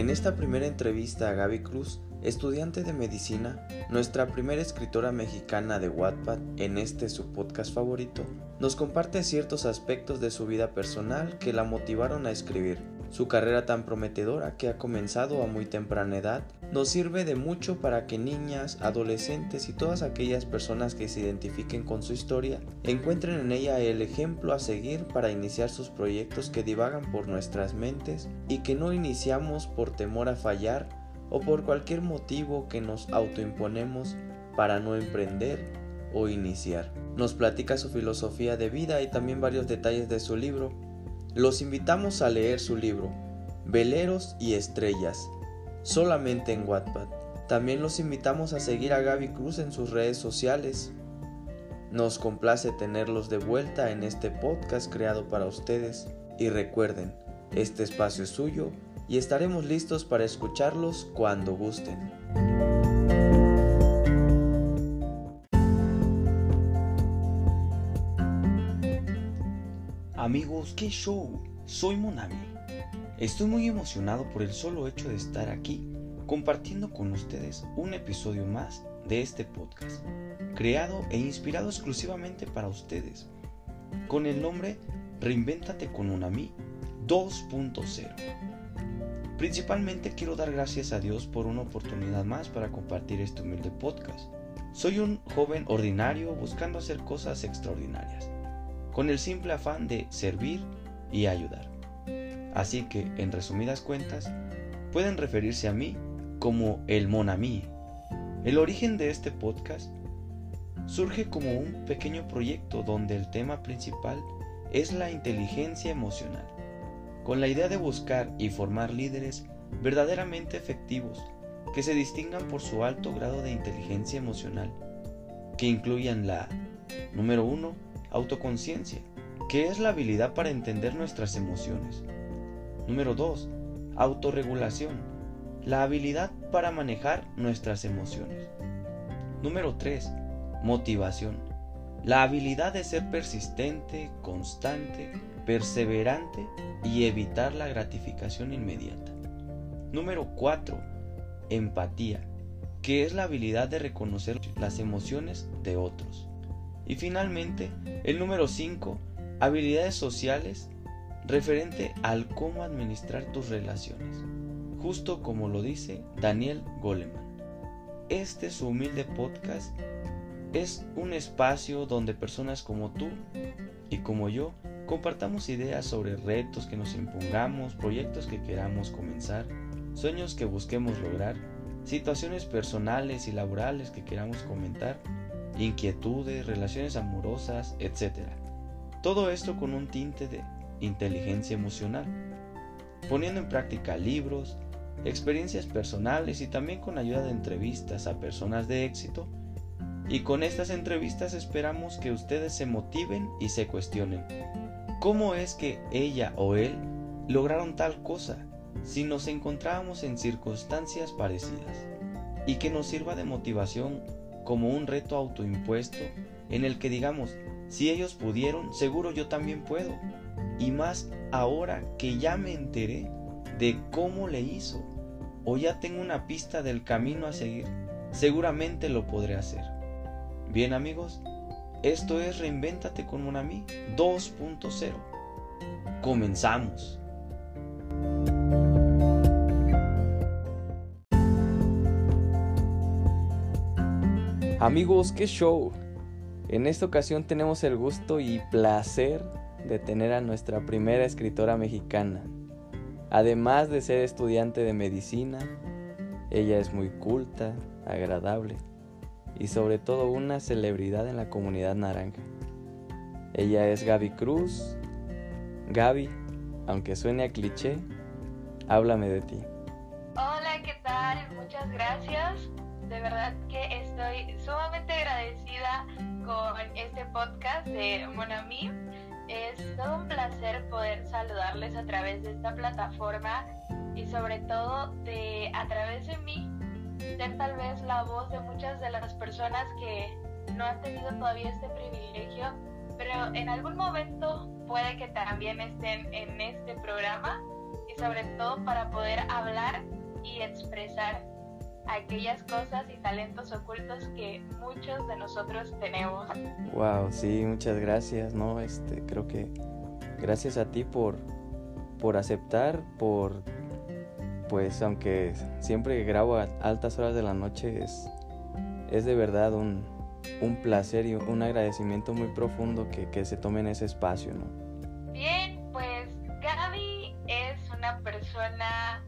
En esta primera entrevista a Gaby Cruz, estudiante de medicina, nuestra primera escritora mexicana de Wattpad en este su podcast favorito, nos comparte ciertos aspectos de su vida personal que la motivaron a escribir. Su carrera tan prometedora que ha comenzado a muy temprana edad nos sirve de mucho para que niñas, adolescentes y todas aquellas personas que se identifiquen con su historia encuentren en ella el ejemplo a seguir para iniciar sus proyectos que divagan por nuestras mentes y que no iniciamos por temor a fallar o por cualquier motivo que nos autoimponemos para no emprender o iniciar. Nos platica su filosofía de vida y también varios detalles de su libro los invitamos a leer su libro, Veleros y Estrellas, solamente en Wattpad. También los invitamos a seguir a Gaby Cruz en sus redes sociales. Nos complace tenerlos de vuelta en este podcast creado para ustedes y recuerden, este espacio es suyo y estaremos listos para escucharlos cuando gusten. Amigos, qué show. Soy Monami. Estoy muy emocionado por el solo hecho de estar aquí compartiendo con ustedes un episodio más de este podcast, creado e inspirado exclusivamente para ustedes, con el nombre Reinvéntate con Monami 2.0. Principalmente quiero dar gracias a Dios por una oportunidad más para compartir este humilde podcast. Soy un joven ordinario buscando hacer cosas extraordinarias con el simple afán de servir y ayudar. Así que, en resumidas cuentas, pueden referirse a mí como el Monami. El origen de este podcast surge como un pequeño proyecto donde el tema principal es la inteligencia emocional, con la idea de buscar y formar líderes verdaderamente efectivos que se distingan por su alto grado de inteligencia emocional, que incluyan la número 1, autoconciencia, que es la habilidad para entender nuestras emociones. Número 2. Autorregulación, la habilidad para manejar nuestras emociones. Número 3. Motivación, la habilidad de ser persistente, constante, perseverante y evitar la gratificación inmediata. Número 4. Empatía, que es la habilidad de reconocer las emociones de otros. Y finalmente, el número 5, habilidades sociales referente al cómo administrar tus relaciones, justo como lo dice Daniel Goleman. Este su humilde podcast es un espacio donde personas como tú y como yo compartamos ideas sobre retos que nos impongamos, proyectos que queramos comenzar, sueños que busquemos lograr, situaciones personales y laborales que queramos comentar inquietudes, relaciones amorosas, etc. Todo esto con un tinte de inteligencia emocional, poniendo en práctica libros, experiencias personales y también con ayuda de entrevistas a personas de éxito. Y con estas entrevistas esperamos que ustedes se motiven y se cuestionen. ¿Cómo es que ella o él lograron tal cosa si nos encontrábamos en circunstancias parecidas? Y que nos sirva de motivación como un reto autoimpuesto en el que digamos, si ellos pudieron, seguro yo también puedo. Y más ahora que ya me enteré de cómo le hizo o ya tengo una pista del camino a seguir, seguramente lo podré hacer. Bien amigos, esto es Reinvéntate con Monami 2.0. Comenzamos. Amigos, qué show. En esta ocasión tenemos el gusto y placer de tener a nuestra primera escritora mexicana. Además de ser estudiante de medicina, ella es muy culta, agradable y sobre todo una celebridad en la comunidad naranja. Ella es Gaby Cruz. Gaby, aunque suene a cliché, háblame de ti. Hola, ¿qué tal? Muchas gracias de verdad que estoy sumamente agradecida con este podcast de Monami. Es todo un placer poder saludarles a través de esta plataforma y sobre todo de a través de mí ser tal vez la voz de muchas de las personas que no han tenido todavía este privilegio, pero en algún momento puede que también estén en este programa y sobre todo para poder hablar y expresar aquellas cosas y talentos ocultos que muchos de nosotros tenemos. Wow, sí, muchas gracias, ¿no? Este, creo que gracias a ti por, por aceptar, por, pues aunque siempre grabo a altas horas de la noche, es, es de verdad un, un placer y un agradecimiento muy profundo que, que se tomen ese espacio, ¿no? Bien, pues Gaby es una persona,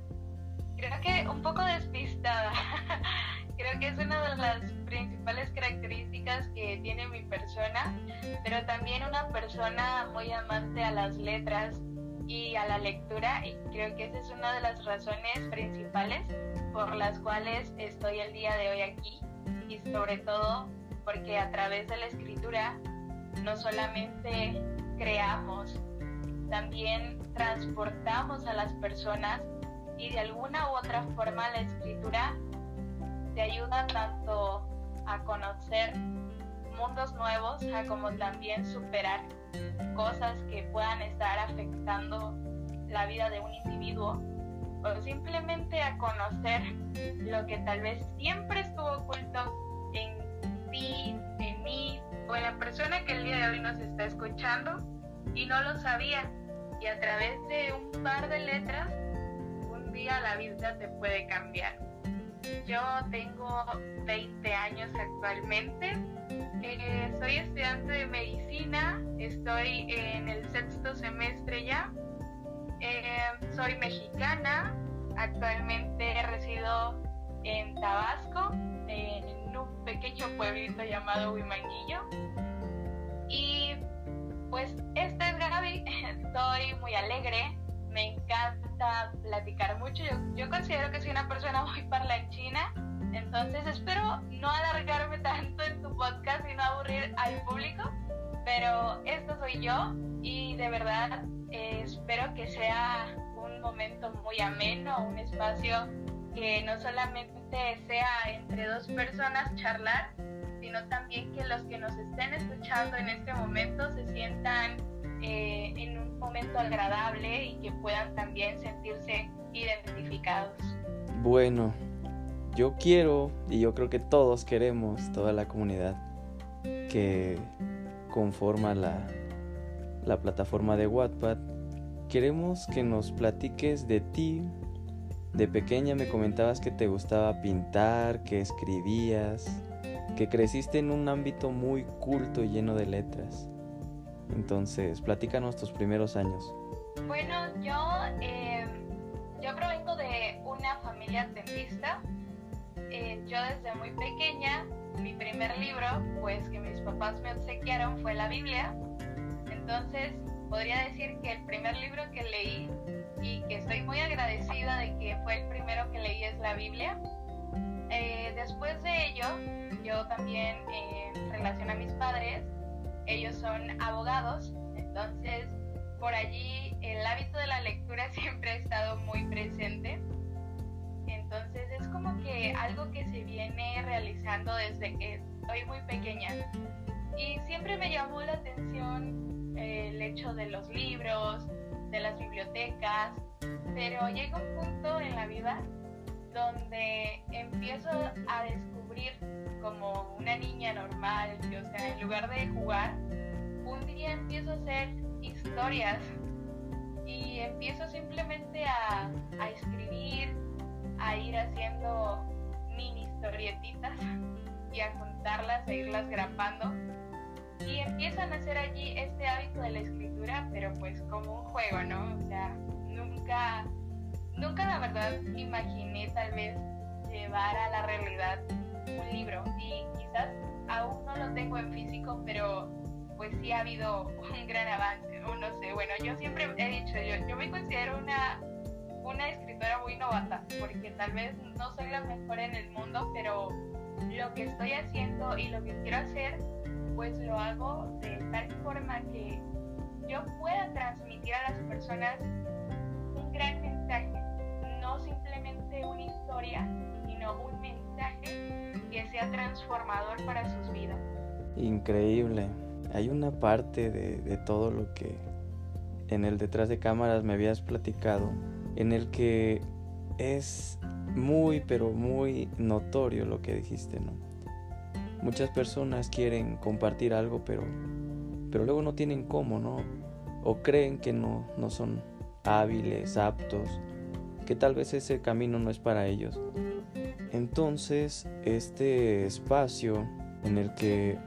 creo que un poco despistada. creo que es una de las principales características que tiene mi persona, pero también una persona muy amante a las letras y a la lectura y creo que esa es una de las razones principales por las cuales estoy el día de hoy aquí y sobre todo porque a través de la escritura no solamente creamos, también transportamos a las personas y de alguna u otra forma la escritura te ayuda tanto a conocer mundos nuevos, a como también superar cosas que puedan estar afectando la vida de un individuo o simplemente a conocer lo que tal vez siempre estuvo oculto en ti, en mí o en la persona que el día de hoy nos está escuchando y no lo sabía. Y a través de un par de letras, día la vida te puede cambiar. Yo tengo 20 años actualmente. Eh, soy estudiante de medicina. Estoy en el sexto semestre ya. Eh, soy mexicana. Actualmente resido en Tabasco, en un pequeño pueblito llamado Huimanguillo. Y pues esta es Gaby. Estoy muy alegre. Me encanta platicar mucho. Yo, considero que soy una persona muy parlanchina, entonces espero no alargarme tanto en tu podcast y no aburrir al público, pero esto soy yo y de verdad eh, espero que sea un momento muy ameno, un espacio que no solamente sea entre dos personas charlar, sino también que los que nos estén escuchando en este momento se sientan eh, en un momento agradable y que puedan también sentirse identificados. Bueno, yo quiero y yo creo que todos queremos, toda la comunidad que conforma la, la plataforma de Wattpad, queremos que nos platiques de ti. De pequeña me comentabas que te gustaba pintar, que escribías, que creciste en un ámbito muy culto y lleno de letras. Entonces, platícanos tus primeros años. Bueno, yo, eh, yo provengo de una familia dentista. Eh, yo desde muy pequeña, mi primer libro, pues que mis papás me obsequiaron fue la Biblia. Entonces, podría decir que el primer libro que leí y que estoy muy agradecida de que fue el primero que leí es la Biblia. Eh, después de ello, yo también en relación a mis padres, ellos son abogados, entonces por allí el hábito de la lectura siempre ha estado muy presente. Entonces es como que algo que se viene realizando desde que estoy muy pequeña. Y siempre me llamó la atención eh, el hecho de los libros, de las bibliotecas, pero llega un punto en la vida donde empiezo a descubrir como una niña normal, o sea, en lugar de jugar, un día empiezo a hacer historias y empiezo simplemente a, a escribir, a ir haciendo mini historietitas y a juntarlas, a irlas grabando. Y empiezan a hacer allí este hábito de la escritura, pero pues como un juego, ¿no? O sea, nunca, nunca la verdad imaginé tal vez llevar a la realidad un libro y quizás aún no lo tengo en físico, pero pues sí ha habido un gran avance, o no sé, bueno, yo siempre he dicho, yo, yo me considero una, una escritora muy novata, porque tal vez no soy la mejor en el mundo, pero lo que estoy haciendo y lo que quiero hacer, pues lo hago de tal forma que yo pueda transmitir a las personas un gran mensaje, no simplemente una historia, sino un mensaje sea transformador para sus vidas. Increíble. Hay una parte de, todo lo que en el detrás de cámaras me habías platicado en el que es muy, pero muy notorio lo que dijiste, ¿no? Muchas personas quieren compartir algo, pero, pero luego no tienen cómo, ¿no? O creen que no, no son hábiles, aptos, que tal vez ese camino no es para ellos. Entonces, este espacio en el que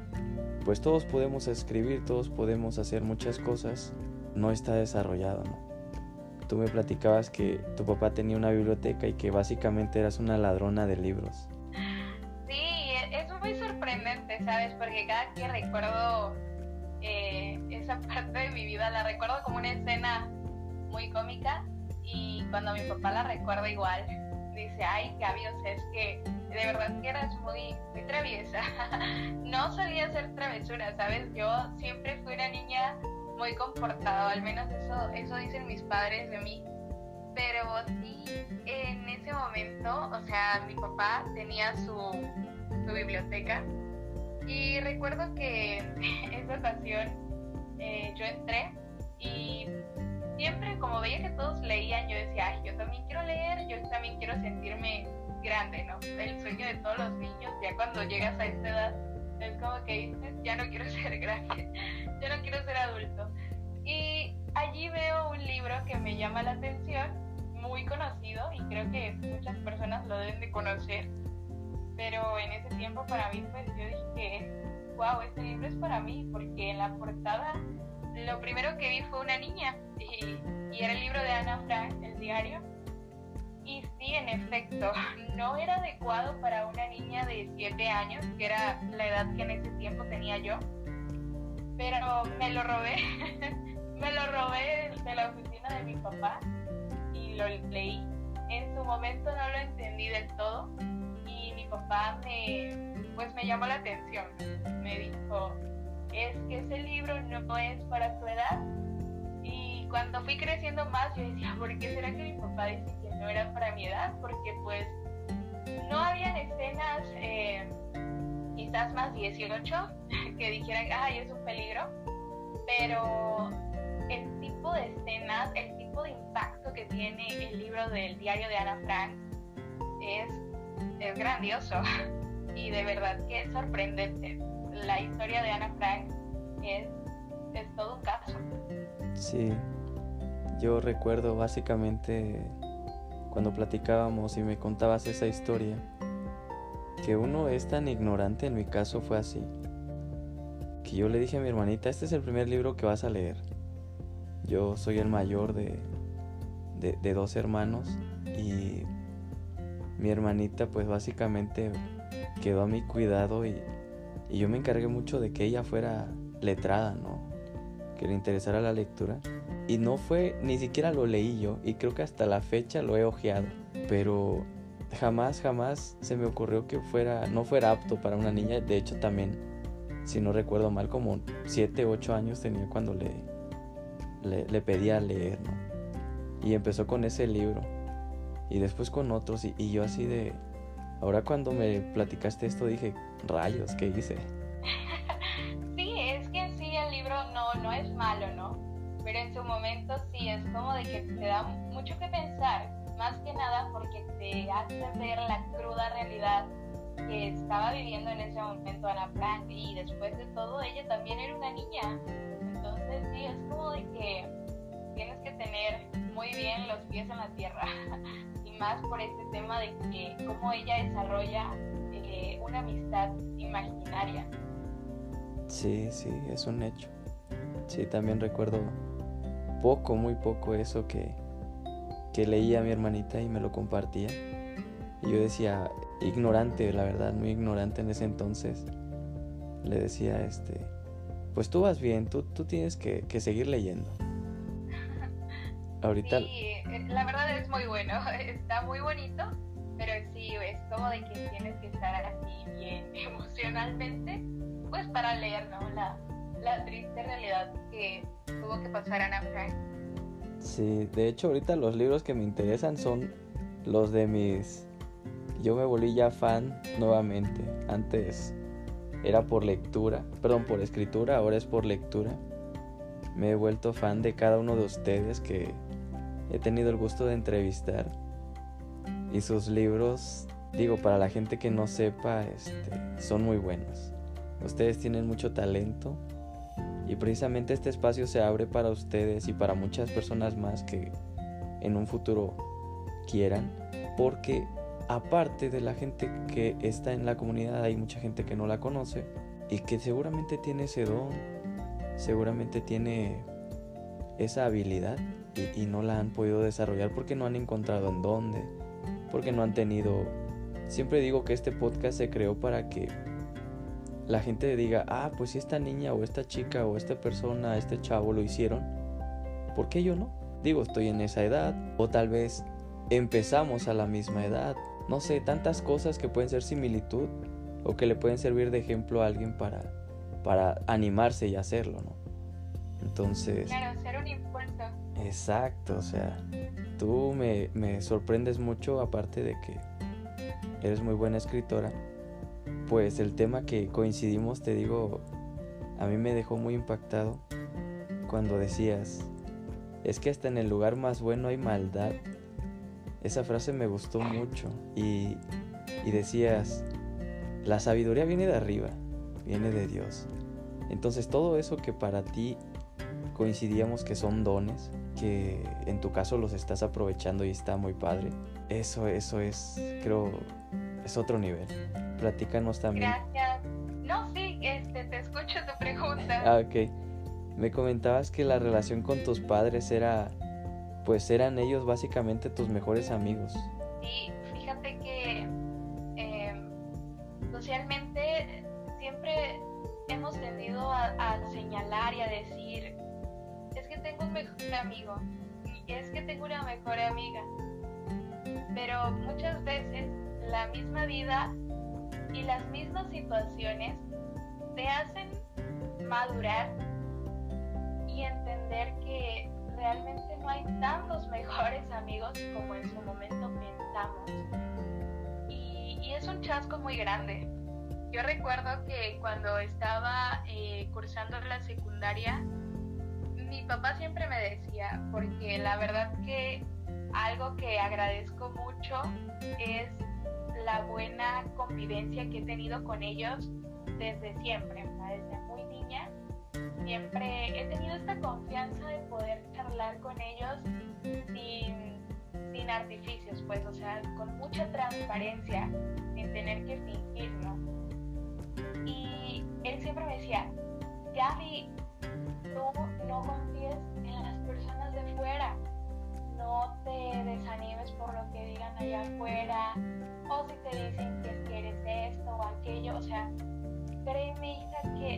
pues todos podemos escribir, todos podemos hacer muchas cosas, no está desarrollado, ¿no? Tú me platicabas que tu papá tenía una biblioteca y que básicamente eras una ladrona de libros. Sí, es muy sorprendente, ¿sabes? Porque cada que recuerdo eh, esa parte de mi vida, la recuerdo como una escena muy cómica y cuando mi papá la recuerda igual, dice, ay, Gaby, es que de verdad que eras muy, muy traviesa. no solía hacer travesuras, ¿sabes? Yo siempre fui una niña muy comportada, al menos eso, eso dicen mis padres de mí. Pero sí, en ese momento, o sea, mi papá tenía su, su biblioteca y recuerdo que esa ocasión eh, yo entré y siempre como veía que todos leían, yo decía, ay, yo también quiero leer, yo también quiero sentirme grande, ¿no? El sueño de todos los niños, ya cuando llegas a esta edad, es como que dices, ya no quiero ser grande, ya no quiero ser adulto. Y allí veo un libro que me llama la atención, muy conocido, y creo que muchas personas lo deben de conocer, pero en ese tiempo para mí, pues yo dije, wow, este libro es para mí, porque en la portada lo primero que vi fue una niña, y, y era el libro de Ana Frank, el diario, y sí, en efecto, no era adecuado para una niña de 7 años, que era la edad que en ese tiempo tenía yo. Pero me lo robé, me lo robé de la oficina de mi papá y lo leí. En su momento no lo entendí del todo y mi papá me, pues me llamó la atención. Me dijo, es que ese libro no es para tu edad. Y cuando fui creciendo más, yo decía, ¿por qué será que mi papá dice no eran para mi edad, porque pues no habían escenas eh, quizás más 18 que dijeran, ay, es un peligro, pero el tipo de escenas, el tipo de impacto que tiene el libro del diario de Ana Frank es, es grandioso y de verdad que es sorprendente. La historia de Ana Frank es, es todo un caso. Sí, yo recuerdo básicamente cuando platicábamos y me contabas esa historia, que uno es tan ignorante, en mi caso fue así, que yo le dije a mi hermanita, este es el primer libro que vas a leer. Yo soy el mayor de, de, dos hermanos y mi hermanita pues básicamente quedó a mi cuidado y, y yo me encargué mucho de que ella fuera letrada, ¿no? Que le interesara la lectura. Y no fue, ni siquiera lo leí yo, y creo que hasta la fecha lo he ojeado. Pero jamás, jamás se me ocurrió que fuera, no fuera apto para una niña. De hecho, también, si no recuerdo mal, como 7, 8 años tenía cuando le, le, pedía leer, ¿no? Y empezó con ese libro. Y después con otros. Y yo así de... Ahora cuando me platicaste esto dije, rayos, ¿qué hice? Sí, es que sí, el libro no, no es malo, ¿no? pero en su momento sí es como de que te da mucho que pensar, más que nada porque te hace ver la cruda realidad que estaba viviendo en ese momento Ana Frank y después de todo ella también era una niña. Entonces sí, es como de que tienes que tener muy bien los pies en la tierra y más por este tema de que cómo ella desarrolla una amistad imaginaria. Sí, sí, es un hecho. Sí, también recuerdo poco, muy poco eso que, que leía a mi hermanita y me lo compartía. Y yo decía, ignorante, la verdad, muy ignorante en ese entonces. Le decía, este, pues tú vas bien, tú, tú tienes que, que seguir leyendo. Ahorita... Sí, eh, la verdad es muy bueno, está muy bonito, pero sí, es como de que tienes que estar así bien emocionalmente, pues para leer, ¿no? La, la triste realidad que tuvo que pasar Ana Frank. Sí, de hecho ahorita los libros que me interesan son los de mis... Yo me volví ya fan nuevamente. Antes era por lectura, perdón, por escritura, ahora es por lectura. Me he vuelto fan de cada uno de ustedes que he tenido el gusto de entrevistar. Y sus libros, digo, para la gente que no sepa, este, son muy buenos. Ustedes tienen mucho talento y precisamente este espacio se abre para ustedes y para muchas personas más que en un futuro quieran, porque aparte de la gente que está en la comunidad, hay mucha gente que no la conoce y que seguramente tiene ese don, seguramente tiene esa habilidad y, y, no la han podido desarrollar porque no han encontrado en dónde, porque no han tenido... Siempre digo que este podcast se creó para que la gente diga, ah, pues si esta niña o esta chica o esta persona, este chavo lo hicieron, ¿por qué yo no? Digo, estoy en esa edad o tal vez empezamos a la misma edad. No sé, tantas cosas que pueden ser similitud o que le pueden servir de ejemplo a alguien para, para animarse y hacerlo, ¿no? Entonces... Exacto, o sea, tú me, me sorprendes mucho aparte de que eres muy buena escritora. Pues el tema que coincidimos, te digo, a mí me dejó muy impactado cuando decías, es que hasta en el lugar más bueno hay maldad. Esa frase me gustó mucho y, y decías, la sabiduría viene de arriba, viene de Dios. Entonces todo eso que para ti coincidíamos que son dones, que en tu caso los estás aprovechando y está muy padre. Eso, eso es, creo, es otro nivel. Platícanos también. Gracias. No, sí, este, te escucho tu pregunta. Ah, ok. Me comentabas que la relación con tus padres era, pues eran ellos básicamente tus mejores amigos. Sí, fíjate que eh, socialmente siempre hemos tendido a, a señalar y a decir, tengo un mejor amigo, y es que tengo una mejor amiga. Pero muchas veces la misma vida y las mismas situaciones te hacen madurar y entender que realmente no hay tantos mejores amigos como en su momento pensamos. Y, y es un chasco muy grande. Yo recuerdo que cuando estaba eh, cursando la secundaria, mi papá siempre me decía, porque la verdad que algo que agradezco mucho es la buena convivencia que he tenido con ellos desde siempre, desde muy niña. Siempre he tenido esta confianza de poder charlar con ellos sin, sin artificios, pues, o sea, con mucha transparencia, sin tener que fingir, ¿no? Y él siempre me decía, Gaby, tú no confíes en las personas de fuera, no te desanimes por lo que digan allá afuera, o si te dicen que, es que eres esto o aquello, o sea, créeme hija que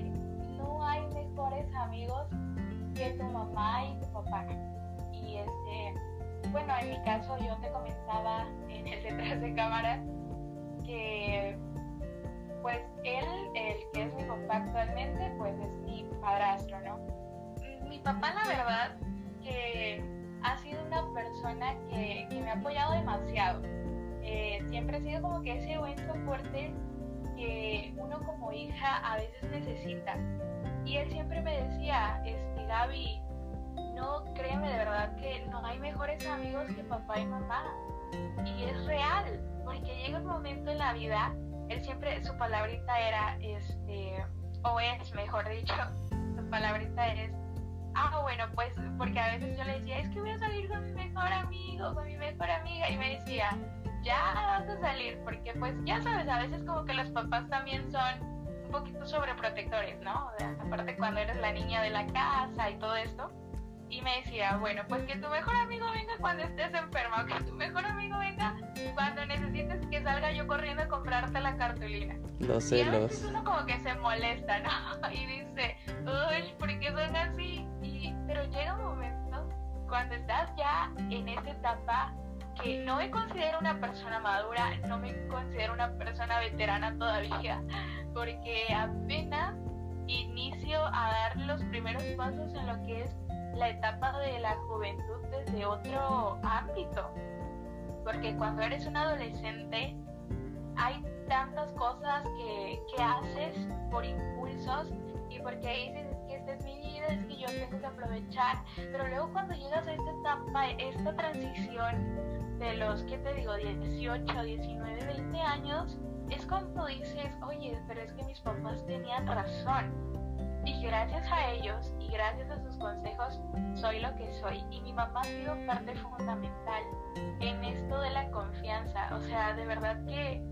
no hay mejores amigos que tu mamá y tu papá. Y este, bueno, en mi caso yo te comentaba en el detrás de cámara que pues él, el que es mi papá actualmente, pues es mi padrastro, ¿no? Mi papá la verdad que ha sido una persona que, que me ha apoyado demasiado eh, siempre ha sido como que ese buen soporte que uno como hija a veces necesita. Y él siempre me decía, este, Gaby, no créeme de verdad que no hay mejores amigos que papá y mamá. Y es real, porque llega un momento en la vida, él siempre, su palabrita era, este, o es, mejor dicho, su palabrita es, ah, bueno, pues, porque a veces yo le decía, es que voy a salir con mi mejor amigo, con mi mejor amiga, y me decía, ya vas a salir, porque pues ya sabes, a veces como que los papás también son un poquito sobreprotectores, ¿no? O sea, aparte cuando eres la niña de la casa y todo esto. Y me decía, bueno, pues que tu mejor amigo venga cuando estés enferma, o que tu mejor amigo venga cuando necesites que salga yo corriendo a comprarte la cartulina. Los Y a celos. veces uno como que se molesta, ¿no? Y dice, uy, ¿por qué son así? Y, pero llega un momento cuando estás ya en esa etapa que no me considero una persona madura, no me considero una persona veterana todavía, porque apenas inicio a dar los primeros pasos en lo que es la etapa de la juventud desde otro ámbito. Porque cuando eres un adolescente hay tantas cosas que, que haces por impulsos y porque dices que es esta es mi vida, es que yo tengo que aprovechar. Pero luego cuando llegas a esta etapa, esta transición de los, ¿qué te digo? 18, 19, 20 años, es cuando dices, oye, pero es que mis papás tenían razón. Y gracias a ellos y gracias a sus consejos soy lo que soy. Y mi mamá ha sido parte fundamental en esto de la confianza. O sea, de verdad que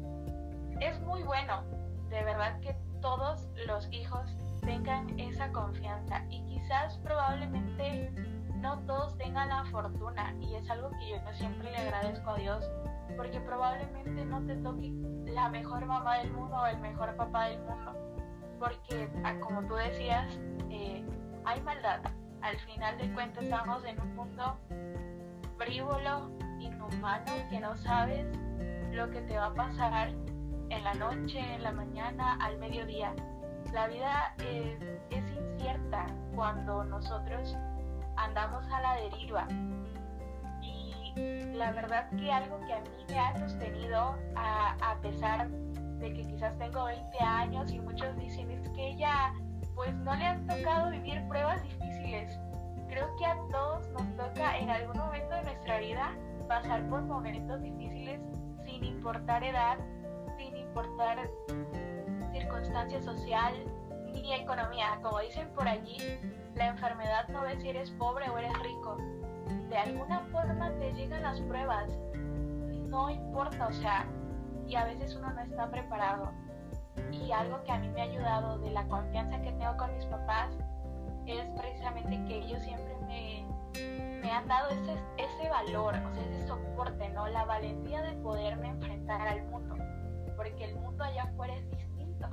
es muy bueno. De verdad que todos los hijos tengan esa confianza. Y quizás probablemente no todos tengan la fortuna. Y es algo que yo siempre le agradezco a Dios. Porque probablemente no te toque la mejor mamá del mundo o el mejor papá del mundo. Porque, ah, como tú decías, eh, hay maldad. Al final de cuentas estamos en un mundo frívolo, inhumano, que no sabes lo que te va a pasar en la noche, en la mañana, al mediodía. La vida es, es incierta cuando nosotros andamos a la deriva. Y la verdad que algo que a mí me ha sostenido, a, a pesar de que quizás tengo 20 años y muchos dicen es que ella pues no le han tocado vivir pruebas difíciles. Creo que a todos nos toca en algún momento de nuestra vida pasar por momentos difíciles sin importar edad, sin importar circunstancia social ni economía. Como dicen por allí, la enfermedad no ve si eres pobre o eres rico. De alguna forma te llegan las pruebas. No importa, o sea, y a veces uno no está preparado. Y algo que a mí me ha ayudado de la confianza que tengo con mis papás es precisamente que ellos siempre me, me han dado ese, ese valor, o sea, ese soporte, ¿no? La valentía de poderme enfrentar al mundo, porque el mundo allá afuera es distinto.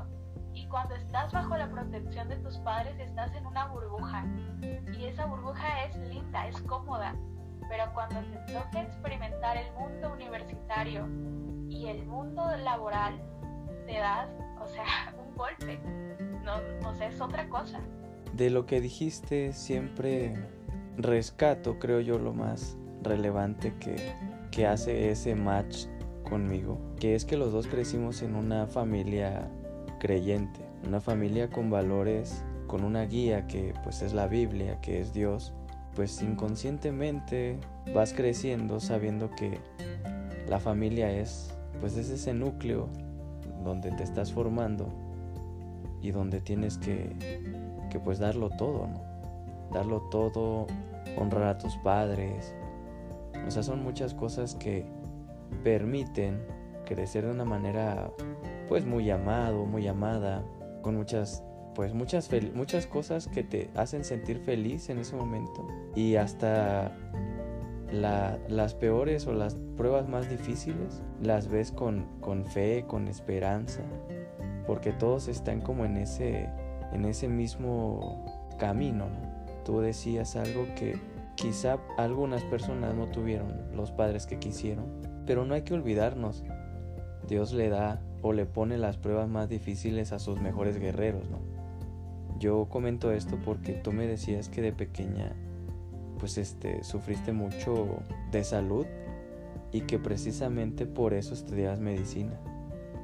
Y cuando estás bajo la protección de tus padres, estás en una burbuja. Y esa burbuja es linda, es cómoda. Pero cuando te toca experimentar el mundo universitario y el mundo laboral, te das, o sea, un golpe. No, o sea, es otra cosa. De lo que dijiste, siempre rescato, creo yo, lo más relevante que, que hace ese match conmigo, que es que los dos crecimos en una familia creyente, una familia con valores, con una guía que pues es la Biblia, que es Dios, pues inconscientemente vas creciendo sabiendo que la familia es pues es ese núcleo donde te estás formando y donde tienes que, que pues darlo todo, ¿no? Darlo todo, honrar a tus padres. O sea, son muchas cosas que permiten crecer de una manera pues muy amado, muy amada, con muchas pues muchas muchas cosas que te hacen sentir feliz en ese momento y hasta las peores o las pruebas más difíciles las ves con, con fe, con esperanza, porque todos están como en ese, en ese mismo camino. Tú decías algo que quizá algunas personas no tuvieron los padres que quisieron, pero no hay que olvidarnos. Dios le da o le pone las pruebas más difíciles a sus mejores guerreros, ¿no? Yo comento esto porque tú me decías que de pequeña pues este sufriste mucho de salud y que precisamente por eso estudias medicina.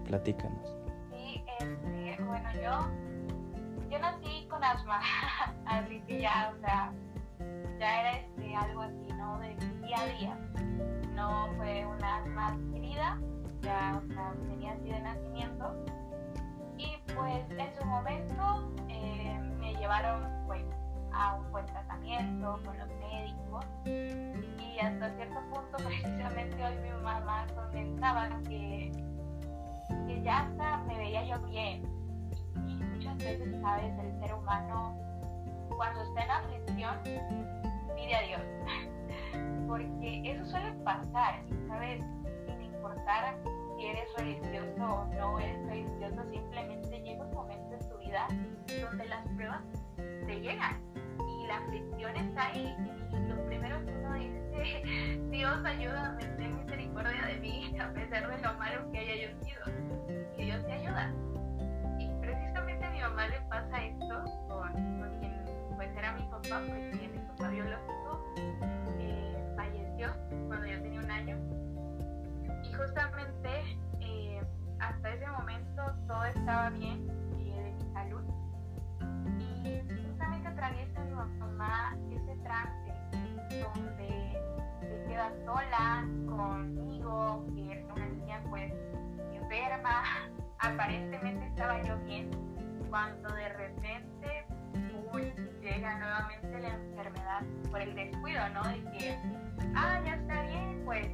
Platícanos. Sí, este, bueno, yo, yo nací con asma, así que ya, o sea, ya era este, algo así, ¿no? De día a día. No fue una asma adquirida, ya, o sea, tenía así de nacimiento. Y pues en su momento eh, me llevaron, pues, a un buen tratamiento con los médicos. Y hasta cierto punto precisamente hoy mi mamá comentaba que, que ya hasta me veía yo bien. Y muchas veces sabes el ser humano cuando está en aflicción pide a Dios. Porque eso suele pasar sabes sin importar si eres religioso o no eres religioso simplemente llega un momento en tu vida donde las pruebas te llegan la aflicción está ahí y lo primero que uno dice, Dios ayúdame, ten misericordia de mí, a pesar de lo malo que haya yo sido. Y Dios te ayuda. Y precisamente a mi mamá le pasa esto con, quien pues era mi papá, pues mi papá biológico eh, falleció cuando yo tenía un año justamente eh, hasta ese momento todo estaba bien eh, de mi salud. Y justamente atraviesa mi mamá ese trance donde se queda sola conmigo, que era una niña pues enferma. Aparentemente estaba yo bien, cuando de repente llega nuevamente la enfermedad por el descuido, ¿no? De que, ah, ya está bien, pues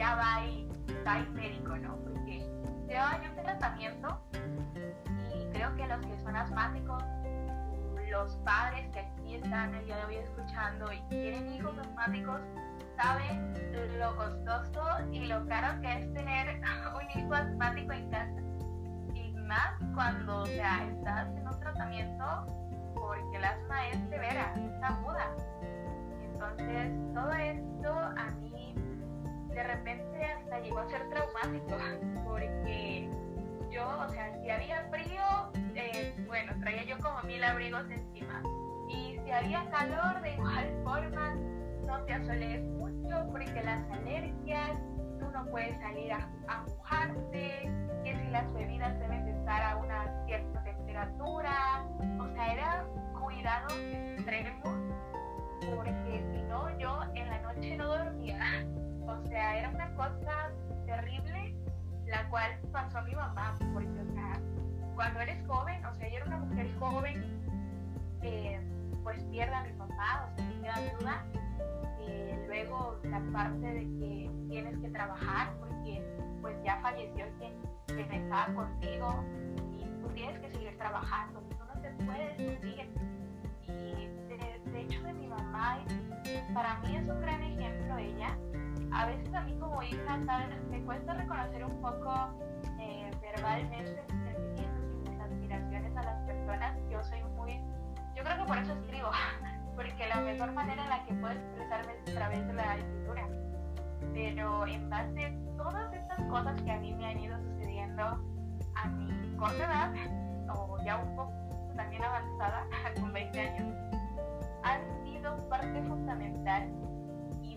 ya va y va el médico, ¿no? Porque llevaba yo un tratamiento y creo que los que son asmáticos, los padres que aquí están el día de hoy escuchando y tienen hijos asmáticos, saben lo costoso y lo caro que es tener un hijo asmático en casa. Y más cuando o sea, estás en un tratamiento porque el asma es severa, es aguda. Entonces, todo esto a mí de repente hasta llegó a ser traumático, porque yo, o sea, si había frío, eh, bueno, traía yo como mil abrigos encima. Y si había calor, de igual forma, no te asoles mucho, porque las alergias, tú no puedes salir a, a mojarte, que si las bebidas deben de estar a una cierta temperatura, o sea, era cuidado extremo, porque si no, yo en la noche no dormía. O sea, era una cosa terrible, la cual pasó a mi mamá, porque, o sea, cuando eres joven, o sea, yo era una mujer joven, eh, pues pierde a mi papá, o sea, me queda ayuda. Eh, luego la parte de que tienes que trabajar, porque pues ya falleció quien, quien estaba contigo y tú tienes que seguir trabajando, tú no te puedes subir. Y de hecho de mi mamá, para mí es un gran ejemplo ella, a veces a mí como hija, ¿sabes? Me cuesta reconocer un poco eh, verbalmente mis sentimientos y mis aspiraciones a las personas. Yo soy muy... Yo creo que por eso escribo, porque la mejor manera en la que puedo expresarme es a través de la escritura. Pero en base a todas estas cosas que a mí me han ido sucediendo a mi corta edad, o ya un poco también avanzada, con 20 años, han sido parte fundamental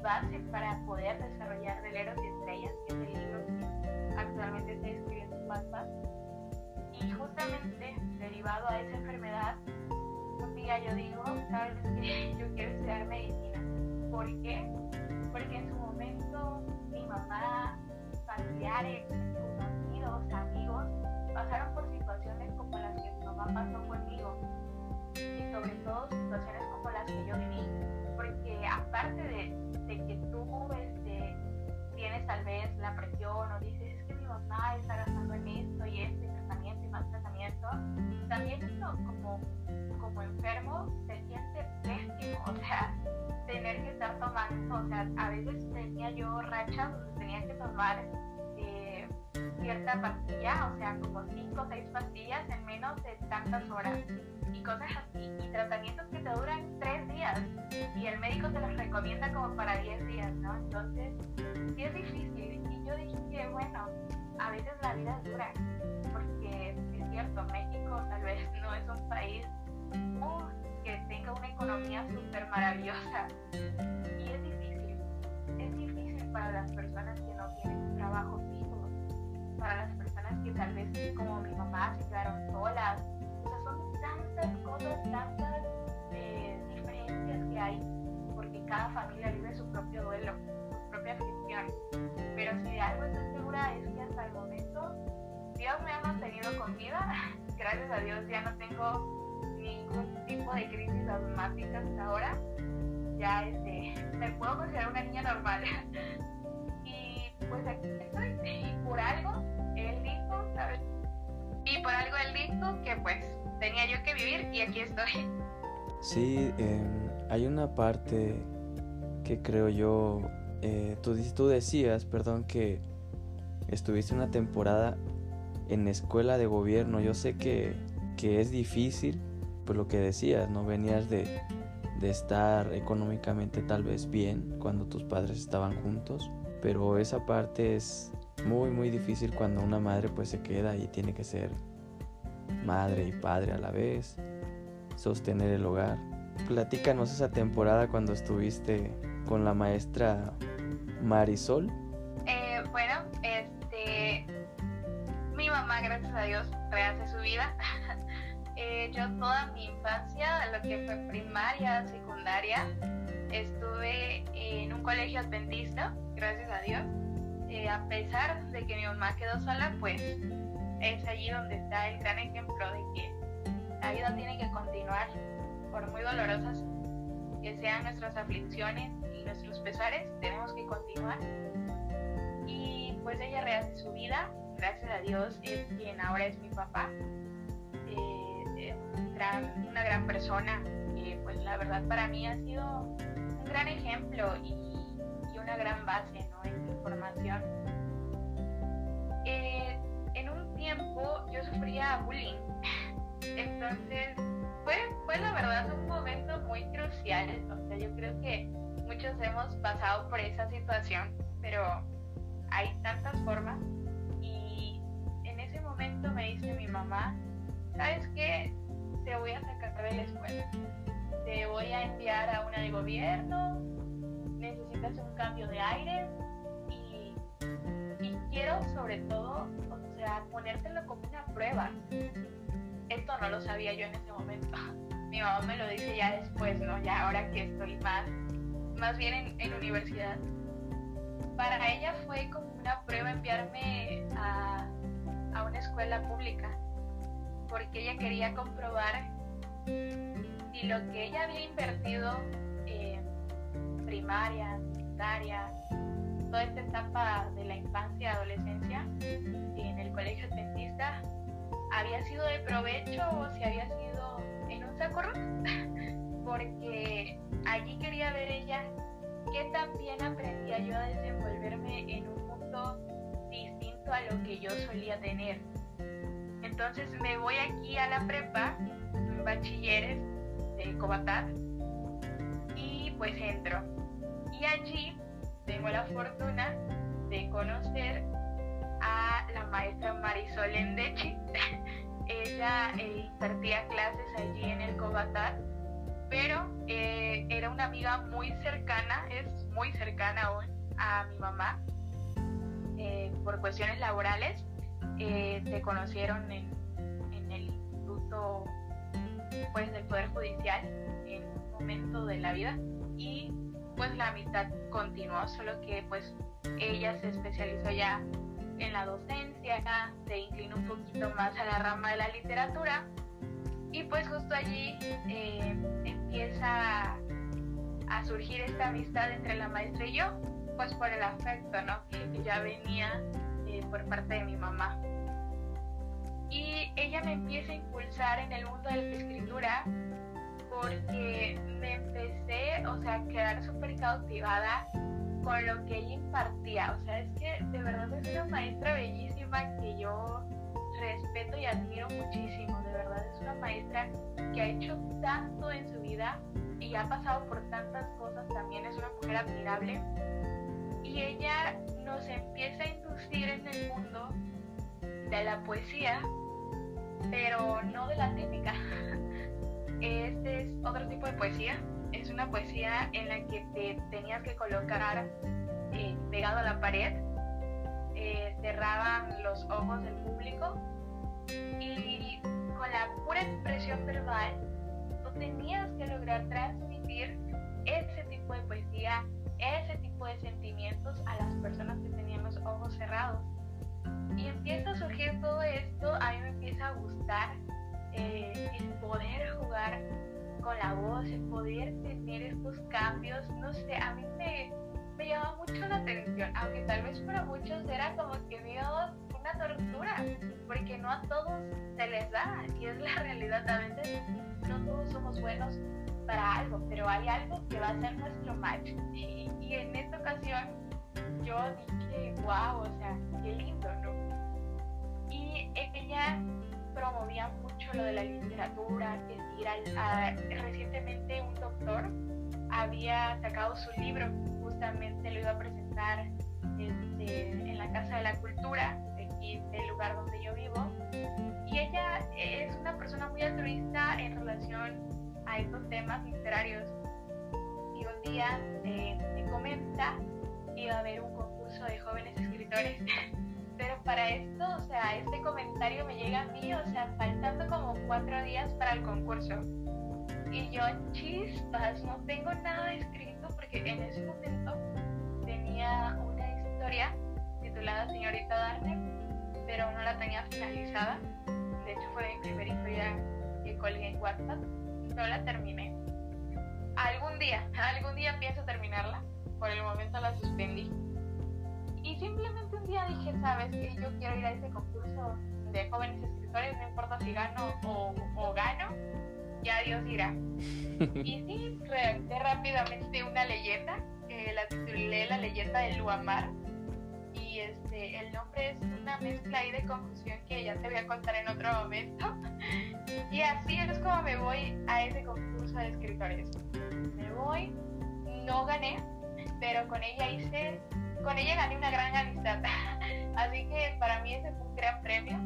base para poder desarrollar Veleros y Estrellas, que es el libro que actualmente estoy escribiendo en. Y justamente derivado a esa enfermedad, un día yo digo, sabes que yo quiero estudiar medicina. ¿Por qué? Porque en su momento mi mamá, familiares, conocidos, amigos, pasaron por situaciones como las que mi mamá pasó conmigo. Y sobre todo situaciones como las que yo viví. Porque aparte de que tú este, tienes tal vez la presión o dices, es que mi mamá está gastando en esto y este tratamiento y más tratamiento, también esto como, como enfermo se siente pésimo, o sea, tener que estar tomando, o sea, a veces tenía yo rachas donde tenía que tomar eh, cierta pastilla, o sea, como 5 o 6 pastillas en menos de tantas horas. Y cosas así, y tratamientos que te duran 3 días. Y el médico te los recomienda como para 10 días, ¿no? Entonces, sí es difícil. Y yo dije que, bueno, a veces la vida es dura, porque es cierto, México tal vez no es un país que tenga una economía súper maravillosa. Y es difícil, es difícil para las personas que no tienen trabajo para las personas que tal vez como mi mamá se quedaron solas, o sea, son tantas cosas, tantas eh, diferencias que hay, porque cada familia vive su propio duelo, su propia aflicción. Pero si de algo estoy segura es que hasta el momento Dios me ha mantenido con vida. Gracias a Dios ya no tengo ningún tipo de crisis asmática hasta ahora. Ya este, me puedo considerar una niña normal. y pues aquí estoy. Y por algo él dijo, ¿sabes? Y por algo él dijo que pues tenía yo que vivir y aquí estoy. Sí, eh, hay una parte que creo yo, eh, tú, tú decías, perdón, que estuviste una temporada en escuela de gobierno. Yo sé que, que es difícil, por lo que decías, ¿no? Venías de, de estar económicamente tal vez bien cuando tus padres estaban juntos, pero esa parte es muy muy difícil cuando una madre pues se queda y tiene que ser madre y padre a la vez, sostener el hogar. Platícanos esa temporada cuando estuviste con la maestra Marisol. Eh, bueno, este, mi mamá, gracias a Dios, rehace su vida. eh, yo toda mi infancia, lo que fue primaria, secundaria, estuve en un colegio adventista, gracias a Dios. Eh, a pesar de que mi mamá quedó sola, pues es allí donde está el gran ejemplo de que la vida tiene que continuar, por muy dolorosas que sean nuestras aflicciones y nuestros pesares, tenemos que continuar. Y pues ella rehace su vida, gracias a Dios es quien ahora es mi papá, eh, una gran persona, que pues la verdad para mí ha sido un gran ejemplo una gran base en mi formación. Eh, en un tiempo yo sufría bullying, entonces fue, fue la verdad un momento muy crucial, o sea, yo creo que muchos hemos pasado por esa situación, pero hay tantas formas. Y en ese momento me dice mi mamá, ¿sabes qué? Te voy a sacar de la escuela, te voy a enviar a una de gobierno, necesitas un cambio de aire y, quiero sobre todo, o sea, ponértelo como una prueba esto no lo sabía yo en ese momento. Mi mamá me lo dice ya después, ¿no? Ya ahora que estoy más, más bien en, universidad. Para ella fue como una prueba enviarme a, a una escuela pública, porque ella quería comprobar si lo que ella había invertido en primaria, secundaria, toda esta etapa de la infancia y adolescencia en el colegio adventista había sido de provecho o si había sido en un saco porque allí quería ver ella que también aprendía yo a desenvolverme en un mundo distinto a lo que yo solía tener. Entonces me voy aquí a la prepa, bachilleres de Cobatat, y pues entro. Allí tengo la fortuna de conocer a la maestra Marisol Endechi. Ella eh, impartía clases allí en el Cobatar, pero eh, era una amiga muy cercana, es muy cercana aún a mi mamá. Eh, por cuestiones laborales, se conocieron en, en, el Instituto pues, del Poder Judicial en un momento de la vida y pues la amistad continuó, solo que pues ella se especializó ya en la docencia, se inclinó un poquito más a la rama de la literatura y pues justo allí eh, empieza a surgir esta amistad entre la maestra y yo, pues por el afecto, ¿no? Que ya venía eh, por parte de mi mamá. Y ella me empieza a impulsar en el mundo de la escritura porque me empecé, o sea, a quedar súper cautivada con lo que ella impartía. O sea, es que de verdad es una maestra bellísima que yo respeto y admiro muchísimo. De verdad es una maestra que ha hecho tanto en su vida y ha pasado por tantas cosas. También es una mujer admirable. Y ella nos empieza a inducir en el mundo de la poesía, pero no de la típica. Este es otro tipo de poesía es una poesía en la que te tenías que colocar eh, pegado a la pared, eh, cerraban los ojos del público y con la pura expresión verbal tú tenías que lograr transmitir ese tipo de poesía, ese tipo de sentimientos a las personas que tenían los ojos cerrados. Y empieza a surgir todo esto, a mí me empieza a gustar eh, el poder jugar con la voz, el poder tener estos cambios, no sé, a mí me, me llama mucho la atención, aunque tal vez para muchos era como que Dios una tortura, porque no a todos se les da, y es la realidad, a veces no todos somos buenos para algo, pero hay algo que va a ser nuestro match. Y, y en esta ocasión yo dije, wow, o sea, qué lindo, ¿no? Y ella promovía mucho lo de la literatura, que si recientemente un doctor había sacado su libro, justamente lo iba a presentar este, en la Casa de la Cultura, aquí el lugar donde yo vivo, y ella es una persona muy altruista en relación a estos temas literarios. Y un día eh, me comenta que iba a haber un concurso de jóvenes escritores Pero para esto, o sea, este comentario me llega a mí, o sea, faltando como cuatro días para el concurso. Y yo, chispas, no tengo nada escrito, porque en ese momento tenía una historia titulada Señorita Darner, pero no la tenía finalizada. De hecho, fue mi primera historia que colgué en WhatsApp. No la terminé. Algún día, algún día pienso terminarla. Por el momento la suspendí. Simplemente un día dije, sabes que yo quiero ir a ese concurso de jóvenes escritores, no importa si gano o, o gano, ya Dios dirá. y sí, redacté rápidamente una leyenda, que la titulé La leyenda de Luamar. Y este, el nombre es una mezcla ahí de confusión que ya te voy a contar en otro momento. y así es como me voy a ese concurso de escritores. Me voy, no gané, pero con ella hice, con ella gané una gran amistad. así que para mí ese fue un gran premio.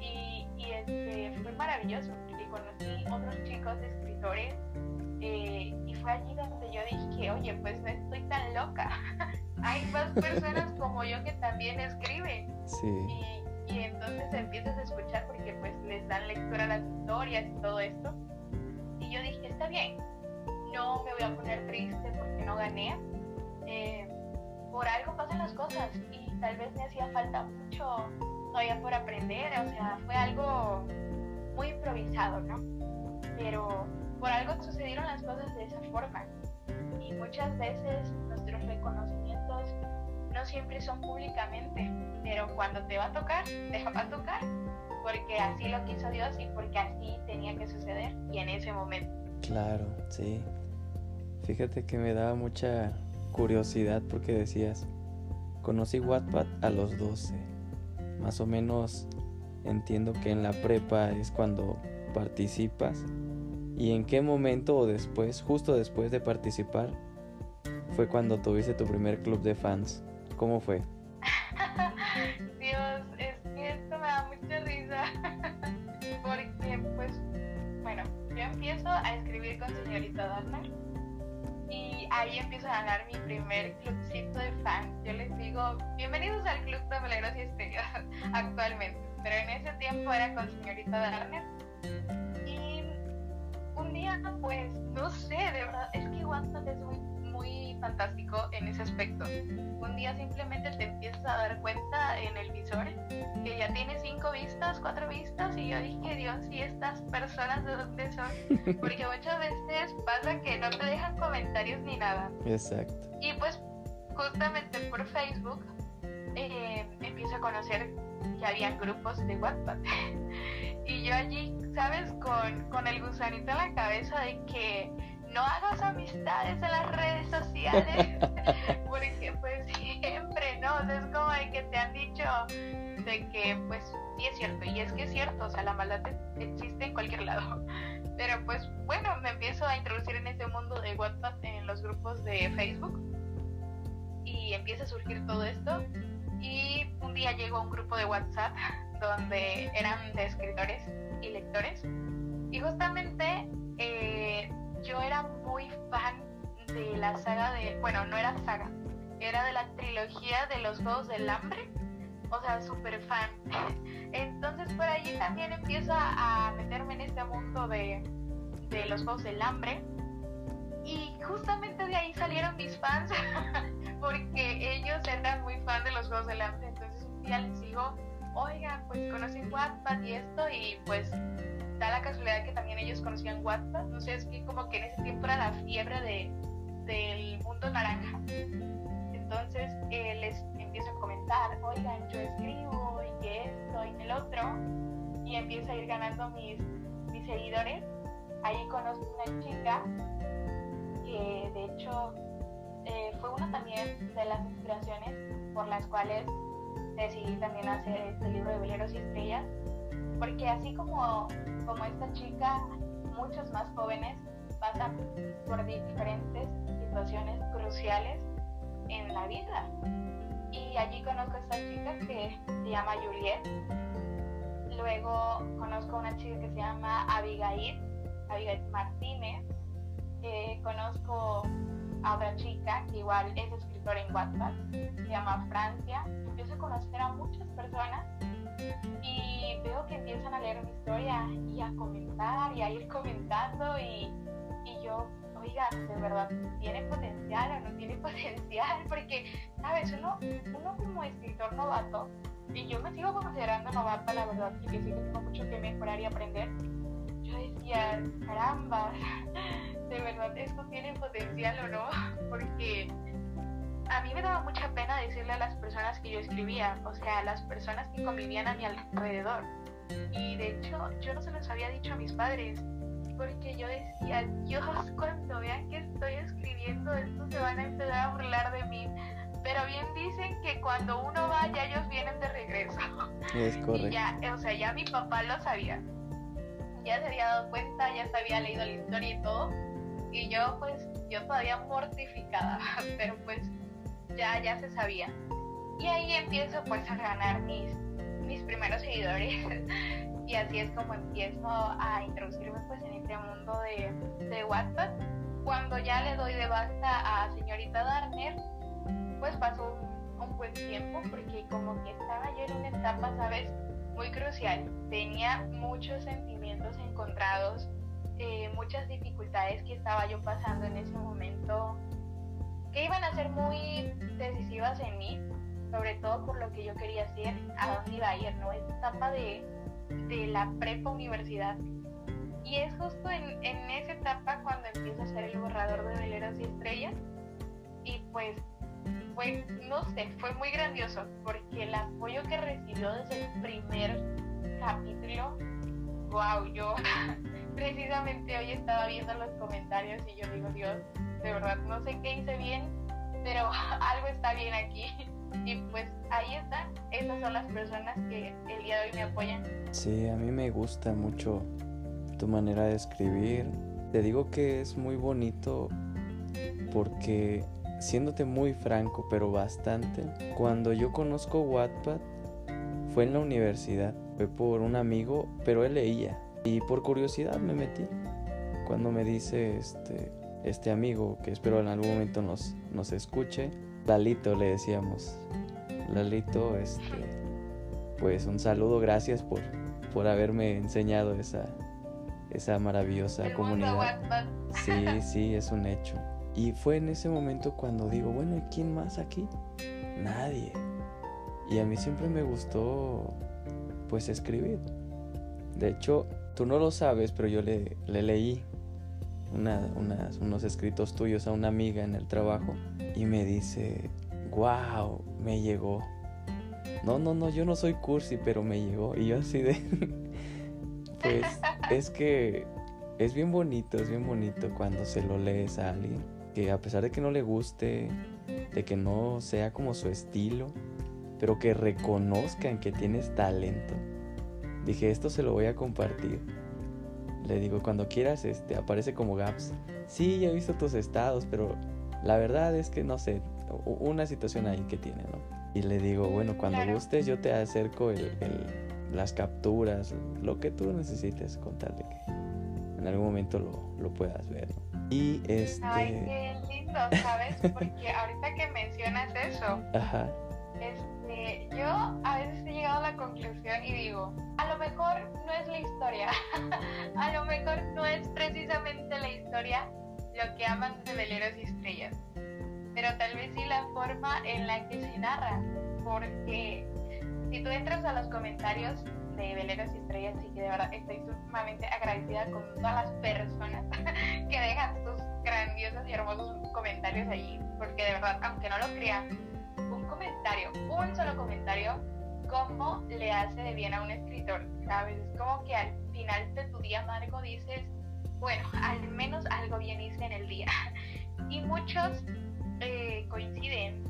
Y, y este, fue maravilloso conocí otros chicos escritores eh, y fue allí donde yo dije, oye, pues no estoy tan loca. Hay más personas como yo que también escriben. Y, y, entonces empiezas a escuchar porque pues les dan lectura a las historias y todo esto. Y yo dije, está bien, no me voy a poner triste porque no gané. Eh, por algo pasan las cosas y tal vez me hacía falta mucho todavía por aprender. O sea, fue algo muy improvisado, ¿no? Pero por algo sucedieron las cosas de esa forma. Y muchas veces nuestros reconocimientos no siempre son públicamente, pero cuando te va a tocar, te va a tocar, porque así lo quiso Dios y porque así tenía que suceder y en ese momento. Claro, sí. Fíjate que me daba mucha curiosidad porque decías, conocí Wattpad a los 12, más o menos entiendo que en la prepa es cuando participas. ¿Y en qué momento o después, justo después de participar, fue cuando tuviste tu primer club de fans? ¿Cómo fue? Dios, es que esto me da mucha risa. Porque, pues, bueno, yo empiezo a escribir con señorita y ahí empiezo a ganar mi primer clubcito de fans. Yo les digo, bienvenidos al Club de Meleros y Estrellas actualmente pero en ese tiempo era con señorita Darner. Y un día, pues, no sé, de verdad, es que WhatsApp es muy fantástico en ese aspecto. Un día simplemente te empiezas a dar cuenta en el visor que ya tiene cinco vistas, cuatro vistas, y yo dije, Dios, ¿y estas personas de dónde son? Porque muchas veces pasa que no te dejan comentarios ni nada. Exacto. Y pues, justamente por Facebook, eh, empiezo a conocer que habían grupos de WhatsApp. y yo allí, ¿sabes? Con, con el gusanito en la cabeza de que no hagas amistades en las redes sociales, porque pues siempre, ¿no? O sea, es como de que te han dicho de que pues sí es cierto, y es que es cierto, o sea, la maldad existe en cualquier lado. Pero pues bueno, me empiezo a introducir en este mundo de WhatsApp en los grupos de Facebook y empieza a surgir todo esto y un día llegó un grupo de WhatsApp donde eran de escritores y lectores. Y justamente eh, yo era muy fan de la saga de, bueno, no era saga, era de la trilogía de los Juegos del Hambre. O sea, súper fan. Entonces por allí también empiezo a, meterme en este mundo de, de los Juegos del Hambre. Y justamente de ahí salieron mis fans. porque ellos eran muy fan de los Juegos del Hambre, entonces un día les digo, oigan, pues conocen Wattpad y esto, y pues da la casualidad que también ellos conocían Wattpad, no sé, es que como que en ese tiempo era la fiebre de, del mundo naranja. Entonces eh, les empiezo a comentar, oigan, yo escribo y que esto y el otro, y empiezo a ir ganando mis, mis seguidores. Ahí conozco una chica que de hecho eh, fue una también de las inspiraciones por las cuales decidí también hacer este libro de Veleros y Estrellas, porque así como, como esta chica, muchos más jóvenes pasan por diferentes situaciones cruciales en la vida. Y allí conozco a esta chica que se llama Juliet. Luego conozco a una chica que se llama Abigail, Abigail Martínez. conozco a otra chica que igual es escritora en WhatsApp, se llama Francia. Empiezo a conocer a muchas personas y veo que empiezan a leer mi historia y a comentar y a ir comentando y, y yo, oiga, de verdad, ¿tiene potencial o no tiene potencial? Porque, ¿sabes? Uno, uno como escritor novato, y yo me sigo considerando novata, la verdad, y que sí que tengo mucho que mejorar y aprender, yo decía, caramba, de verdad, ¿esto tiene potencial o no? Porque a mí me daba mucha pena decirle a las personas que yo escribía, o sea, a las personas que convivían a mi alrededor. Y de hecho, yo no se los había dicho a mis padres, porque yo decía, Dios, cuando vean que estoy escribiendo esto, se van a empezar a burlar de mí. Pero bien dicen que cuando uno va, ya ellos vienen de regreso. Es correcto. Y ya, o sea, ya mi papá lo sabía. Ya se había dado cuenta, ya se había leído la historia y todo. Y yo, pues, yo todavía mortificada, pero pues ya, ya se sabía. Y ahí empiezo pues a ganar mis, mis primeros seguidores y así es como empiezo a introducirme pues en este mundo de, de Wattpad. Cuando ya le doy de basta a señorita Darner, pues pasó un, un buen tiempo porque como que estaba yo en una etapa, ¿sabes? Muy crucial. Tenía muchos sentimientos encontrados, eh, muchas dificultades que estaba yo pasando en ese momento que iban a ser muy decisivas en mí, sobre todo por lo que yo quería hacer, a dónde iba a ir, ¿no? Esta etapa de, de la prepa universidad. Y es justo en, en, esa etapa cuando empiezo a hacer el borrador de veleros y estrellas. Y pues, pues, no sé, fue muy grandioso, porque el apoyo que recibió desde el primer capítulo, wow, yo precisamente hoy estaba viendo los comentarios y yo digo, Dios, de verdad no sé qué hice bien, pero algo está bien aquí. Y pues ahí están, esas son las personas que el día de hoy me apoyan. Sí, a mí me gusta mucho tu manera de escribir. Te digo que es muy bonito porque, siéndote muy franco, pero bastante, cuando yo conozco Wattpad fue en la universidad, fue por un amigo, pero él leía y por curiosidad me metí. Cuando me dice, este, este amigo que espero en algún momento nos, nos escuche. Lalito le decíamos. Lalito, este, pues un saludo, gracias por, por haberme enseñado esa, esa maravillosa El comunidad. Sí, sí, es un hecho. Y fue en ese momento cuando digo, bueno, ¿y quién más aquí? Nadie. Y a mí siempre me gustó, pues, escribir. De hecho, tú no lo sabes, pero yo le, le leí una, unas, unos escritos tuyos a una amiga en el trabajo y me dice, wow, me llegó. No, no, no, yo no soy cursi, pero me llegó. Y yo así de, pues es que es bien bonito, es bien bonito cuando se lo lees a alguien. Que a pesar de que no le guste, de que no sea como su estilo, pero que reconozcan que tienes talento. Dije, esto se lo voy a compartir le digo, cuando quieras, este, aparece como Gaps. Sí, ya he visto tus estados, pero la verdad es que no sé, una situación ahí que tiene, ¿no? Y le digo, bueno, cuando gustes yo te acerco el, el, las capturas, lo que tú necesites contarle que en algún momento lo, lo puedas ver, ¿no? Y este... Ay, qué lindo, ¿sabes? Porque ahorita que mencionas eso, Ajá. Este, yo a veces he llegado a la conclusión y digo, a lo mejor no es la historia, a lo mejor no es precisamente la historia lo que aman de veleros y estrellas, pero tal vez sí la forma en la que se narra, porque si tú entras a los comentarios de Veleros y Estrellas y que de verdad estoy sumamente agradecida con todas las personas que dejan sus grandiosos y hermosos comentarios allí, porque de verdad, aunque no lo crean, un comentario, un solo comentario, cómo le hace de bien a un escritor, ¿sabes? Es como que al final de tu día amargo dices, bueno, al menos algo bien hice en el día. Y muchos eh, coinciden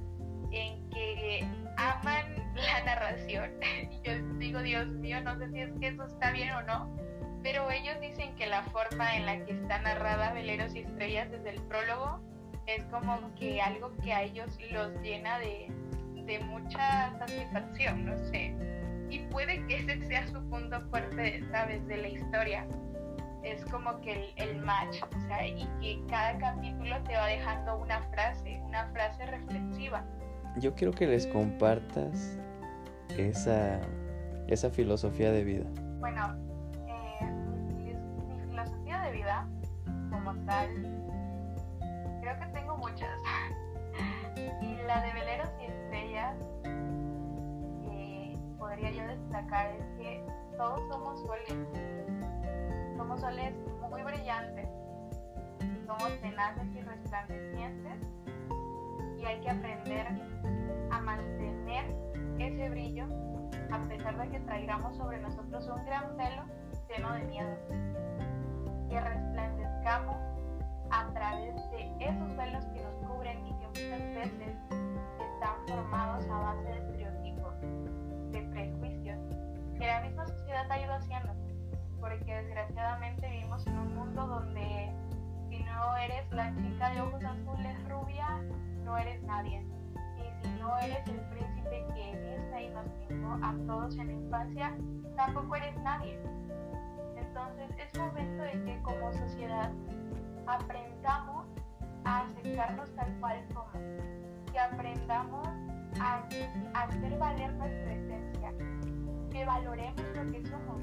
en que aman la narración. Y yo digo, Dios mío, no sé si es que eso está bien o no, pero ellos dicen que la forma en la que está narrada Veleros y Estrellas desde el prólogo es como que algo que a ellos los llena de, de mucha satisfacción, no sé. Y puede que ese sea su punto fuerte, ¿sabes? De la historia. Es como que el, el match, o sea, y que cada capítulo te va dejando una frase, una frase reflexiva. Yo quiero que les compartas esa, esa filosofía de vida? Bueno, eh, mi, filosofía de vida como tal, creo que tengo muchas. y la de veleros y estrellas, podría yo destacar es que todos somos soles. Somos soles muy brillantes. Somos tenaces y resplandecientes. Y hay que aprender a mantener ese brillo a pesar de que traigamos sobre nosotros un gran velo lleno de miedo. Que resplandezcamos a través de esos velos que nos cubren y que muchas veces están formados a base de estereotipos, de prejuicios, que la misma sociedad ha ido haciendo. Porque desgraciadamente vivimos en un mundo donde si no eres la chica de ojos azules rubia, no eres nadie no eres el príncipe que Disney nos pintó a todos en la infancia, tampoco eres nadie. Entonces es momento de que como sociedad aprendamos a aceptarnos tal cual somos, que aprendamos a, hacer valer nuestra esencia, que valoremos lo que somos,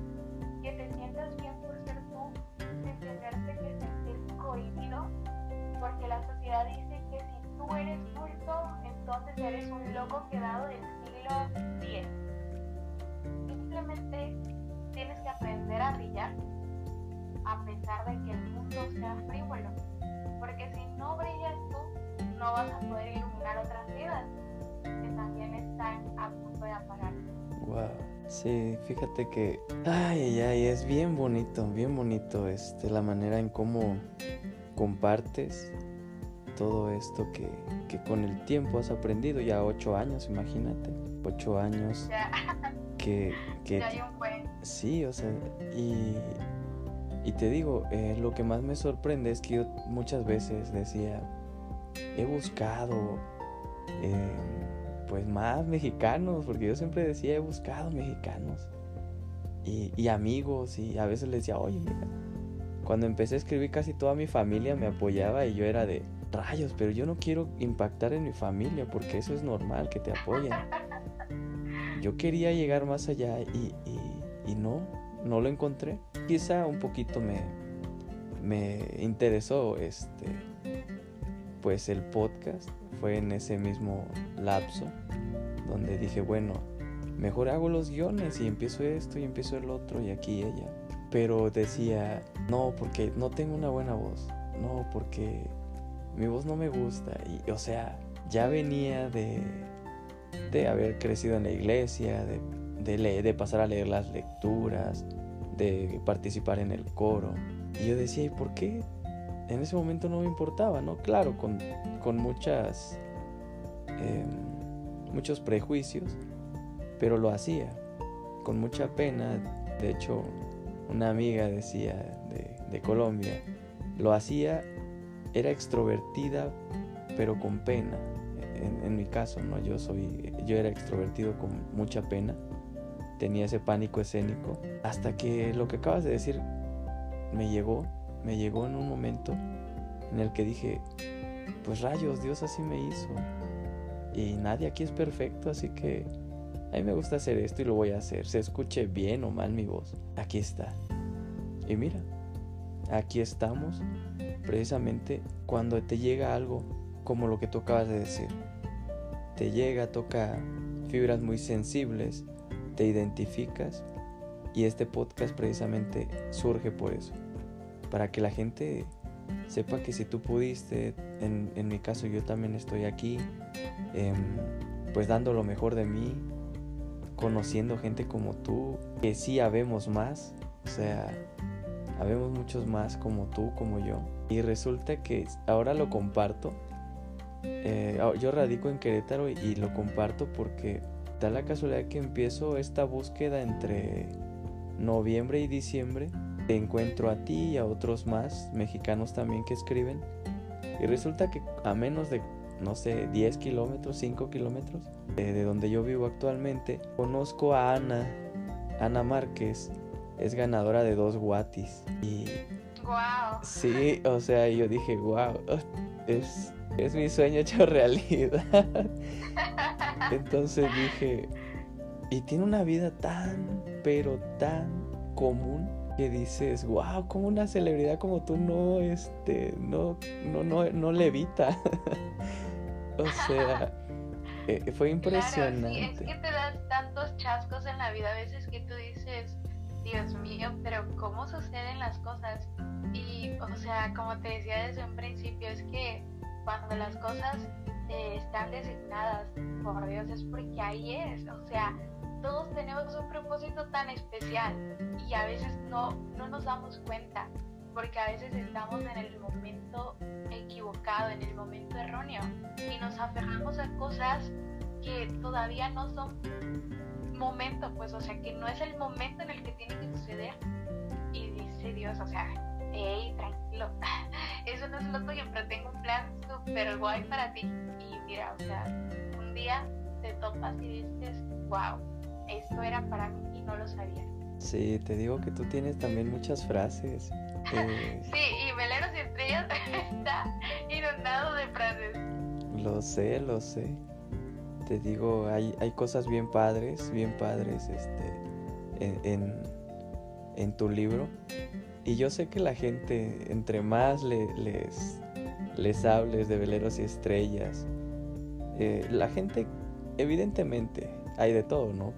que te sientas bien por ser tú, sin tenerte que sentir cohibido, porque la sociedad dice que si tú eres culto, entonces eres un loco quedado del siglo X. Simplemente tienes que aprender a brillar a pesar de que el mundo sea frívolo. Porque si no brillas tú, no vas a poder iluminar otras vidas que también están a punto de apagar. Wow. Sí, fíjate que ay, ay, es bien bonito, bien bonito este la manera en cómo compartes todo esto que, con el tiempo has aprendido, ya ocho años, imagínate, ocho años que... que sí, o sea, y, y te digo, eh, lo que más me sorprende es que yo muchas veces decía, he buscado eh, pues más mexicanos, porque yo siempre decía, he buscado mexicanos y, amigos, y a veces les decía, oye, cuando empecé a escribir casi toda mi familia me apoyaba y yo era de, rayos, pero yo no quiero impactar en mi familia porque eso es normal, que te apoyen. Yo quería llegar más allá y, y, no, no lo encontré. Quizá un poquito me, me interesó este, pues el podcast. Fue en ese mismo lapso donde dije, bueno, mejor hago los guiones y empiezo esto y empiezo el otro y aquí ella. Pero decía, no, porque no tengo una buena voz. No, porque mi voz no me gusta. Y, o sea, ya venía de, de haber crecido en la iglesia, de, de, de pasar a leer las lecturas, de participar en el coro. Y yo decía, ¿y por qué? En ese momento no me importaba, ¿no? Claro, con, con muchas, em, muchos prejuicios, pero lo hacía, con mucha pena. De hecho, una amiga decía de, de Colombia, lo hacía era extrovertida, pero con pena. En, mi caso, ¿no? Yo soy, yo era extrovertido con mucha pena. Tenía ese pánico escénico. Hasta que lo que acabas de decir me llegó, me llegó en un momento en el que dije, pues rayos, Dios así me hizo. Y nadie aquí es perfecto, así que a mí me gusta hacer esto y lo voy a hacer. Se escuche bien o mal mi voz. Aquí está. Y mira, aquí estamos precisamente cuando te llega algo como lo que tú acabas de decir. Te llega, toca fibras muy sensibles, te identificas y este podcast precisamente surge por eso. Para que la gente sepa que si tú pudiste, en, mi caso yo también estoy aquí, em, pues dando lo mejor de mí, conociendo gente como tú, que sí habemos más, o sea, habemos muchos más como tú, como yo. Y resulta que ahora lo comparto. Eh, yo radico en Querétaro y, lo comparto porque da la casualidad que empiezo esta búsqueda entre noviembre y diciembre. Te encuentro a ti y a otros más mexicanos también que escriben. Y resulta que a menos de, no sé, 10 kilómetros, 5 kilómetros eh, de donde yo vivo actualmente, conozco a Ana, Ana Márquez, es ganadora de dos Watis. Y. ¡Wow! Sí, o sea, yo dije, wow, es, es mi sueño hecho realidad. Entonces dije, y tiene una vida tan, pero tan común que dices, wow, como una celebridad como tú no, este, no, no, no, no levita. o sea, eh, fue impresionante. Claro, sí, es que te das tantos chascos en la vida a veces que tú dices, Dios mío, pero ¿cómo suceden las cosas? Y, o sea, como te decía desde un principio, es que cuando las cosas eh, están designadas por Dios es porque ahí es, o sea, todos tenemos un propósito tan especial y a veces no, no nos damos cuenta porque a veces estamos en el momento equivocado, en el momento erróneo y nos aferramos a cosas que todavía no son momento, pues, o sea, que no es el momento en el que tiene que suceder. Y dice Dios, o sea, hey, tranquilo, eso no es lo tuyo, pero tengo un plan súper guay para ti. Y mira, o sea, un día te topas y dices, wow, esto era para mí y no lo sabía. Sí, te digo que tú tienes también muchas frases. Eh, sí, y Veleros y Estrellas está inundado de frases. Lo sé, lo sé. Te digo, hay, hay cosas bien padres, bien padres este, en, en, tu libro. Y yo sé que la gente, entre más les, les hables de veleros y estrellas, eh, la gente, evidentemente, hay de todo, ¿no?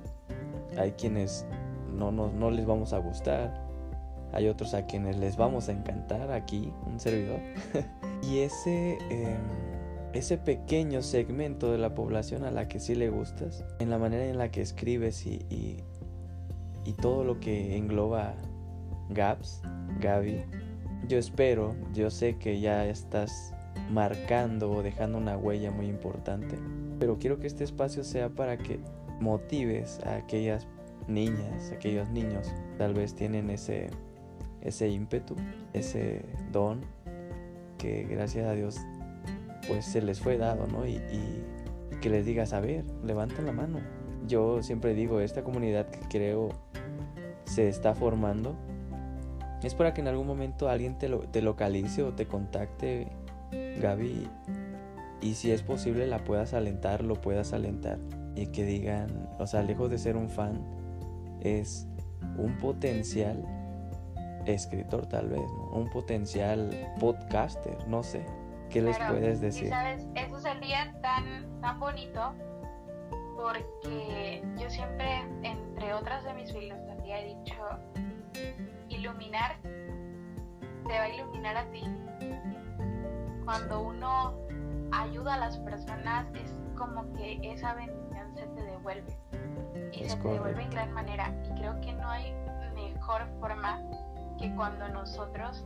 Hay quienes no, no, no les vamos a gustar, hay otros a quienes les vamos a encantar aquí, un servidor. y ese, em, ese pequeño segmento de la población a la que sí le gustas, en la manera en la que escribes y, y, y todo lo que engloba Gaps, Gaby, yo espero, yo sé que ya estás marcando o dejando una huella muy importante, pero quiero que este espacio sea para que motives a aquellas niñas, aquellos niños, tal vez tienen ese ese ímpetu, ese don que gracias a Dios pues se les fue dado, ¿no? Y, que les digas, a ver, levanten la mano. Yo siempre digo, esta comunidad que creo se está formando es para que en algún momento alguien te, lo, te localice o te contacte, Gaby, y si es posible la puedas alentar, lo puedas alentar. Y que digan, o sea, lejos de ser un fan, es un potencial escritor tal vez, un potencial podcaster, no sé. ¿Qué les puedes decir? Y sabes, eso sería tan, tan bonito porque yo siempre, entre otras de mis filosofías, he dicho, iluminar te va a iluminar a ti. Cuando uno ayuda a las personas es como que esa bendición se te devuelve y se te devuelve en gran manera y creo que no hay mejor forma que cuando nosotros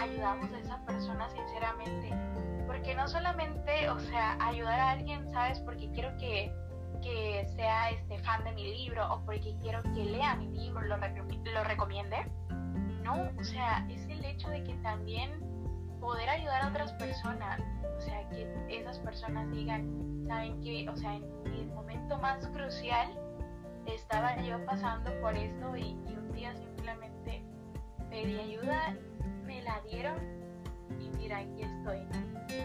ayudamos a esa persona sinceramente. Porque no solamente, o sea, ayudar a alguien, ¿sabes? Porque quiero que, que sea este fan de mi libro o porque quiero que lea mi libro, lo, lo recomiende. No, o sea, es el hecho de que también poder ayudar a otras personas, o sea, que esas personas digan, ¿saben que O sea, en el momento más crucial estaba yo pasando por esto y, y un día simplemente pedí ayuda, me la dieron y mira, aquí estoy.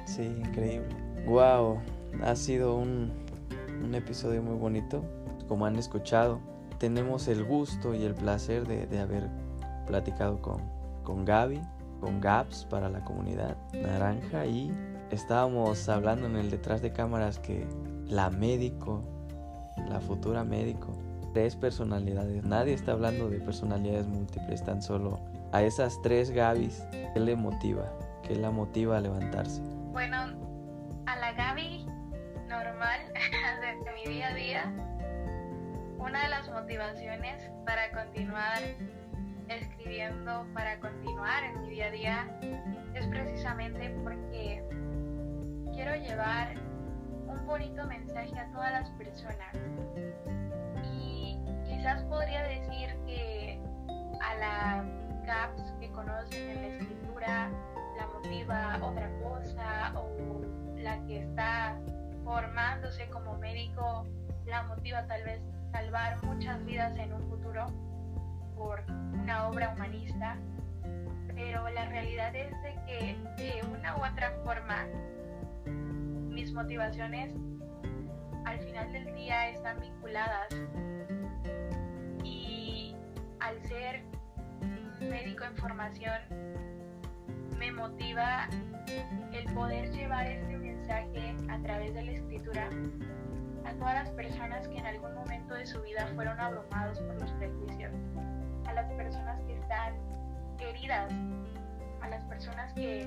Sí, increíble. Wow, ha sido un, un episodio muy bonito. Como han escuchado, tenemos el gusto y el placer de, de haber platicado con, con Gaby, con Gaps para la comunidad naranja y estábamos hablando en el detrás de cámaras que la médico, la futura médico, tres personalidades. Nadie está hablando de personalidades múltiples, tan solo a esas tres Gabis, ¿qué le motiva? ¿Qué la motiva a levantarse? Bueno, a la Gaby normal de mi día a día, una de las motivaciones para continuar escribiendo, para continuar en mi día a día, es precisamente porque quiero llevar un bonito mensaje a todas las personas. Y quizás podría decir que a la que conocen en la escritura la motiva otra cosa o la que está formándose como médico la motiva tal vez salvar muchas vidas en un futuro por una obra humanista, pero la realidad es de que de una u otra forma mis motivaciones al final del día están vinculadas. Y al ser médico en formación me motiva el poder llevar este mensaje a través de la escritura a todas las personas que en algún momento de su vida fueron abrumados por los prejuicios a las personas que están heridas, a las personas que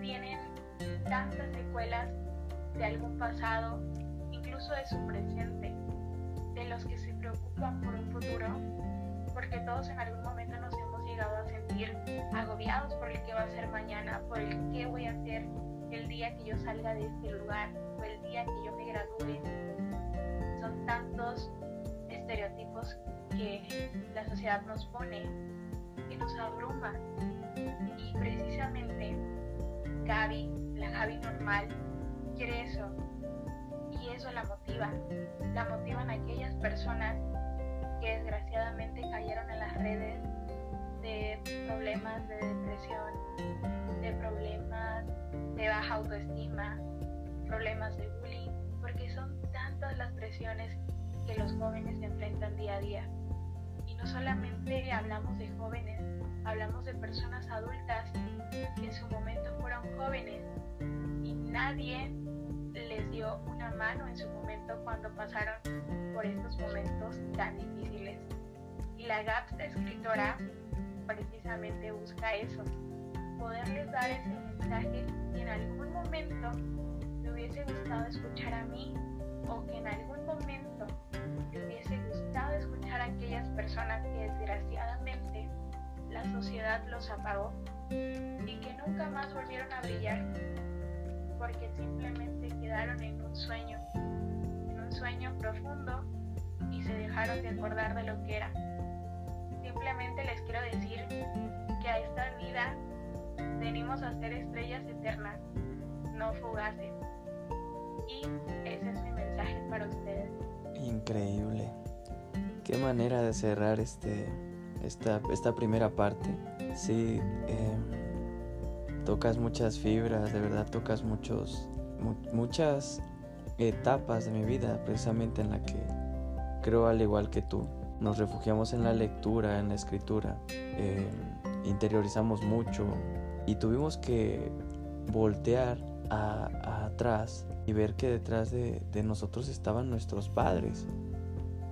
tienen tantas secuelas de algún pasado, incluso de su presente, de los que se preocupan por un futuro, porque todos en algún momento nos hemos llegado a sentir agobiados por el que va a ser mañana, por el que voy a hacer el día que yo salga de este lugar o el día que yo me gradúe. Son tantos estereotipos que la sociedad nos pone, que nos abruma. Y precisamente Gaby, la Gaby normal, quiere eso. Y eso la motiva. La motivan aquellas personas que desgraciadamente cayeron en las redes de problemas de depresión, de problemas de baja autoestima, problemas de bullying, porque son tantas las presiones que los jóvenes enfrentan día a día. No solamente hablamos de jóvenes, hablamos de personas adultas que en su momento fueron jóvenes y nadie les dio una mano en su momento cuando pasaron por estos momentos tan difíciles. Y la GAPS escritora precisamente busca eso, poderles dar ese mensaje que en algún momento me hubiese gustado escuchar a mí o que en algún momento me hubiese gustado escuchar a aquellas personas que desgraciadamente la sociedad los apagó y que nunca más volvieron a brillar porque simplemente quedaron en un sueño, en un sueño profundo y se dejaron de acordar de lo que era. Simplemente les quiero decir que a esta vida venimos a ser estrellas eternas, no fugaces. Y ese es mi mensaje para ustedes. Increíble. Qué manera de cerrar este, esta, esta primera parte. Sí, eh, tocas muchas fibras, de verdad tocas muchos, muchas etapas de mi vida, precisamente en la que creo al igual que tú, nos refugiamos en la lectura, en la escritura, eh, interiorizamos mucho y tuvimos que voltear atrás y ver que detrás de, de nosotros estaban nuestros padres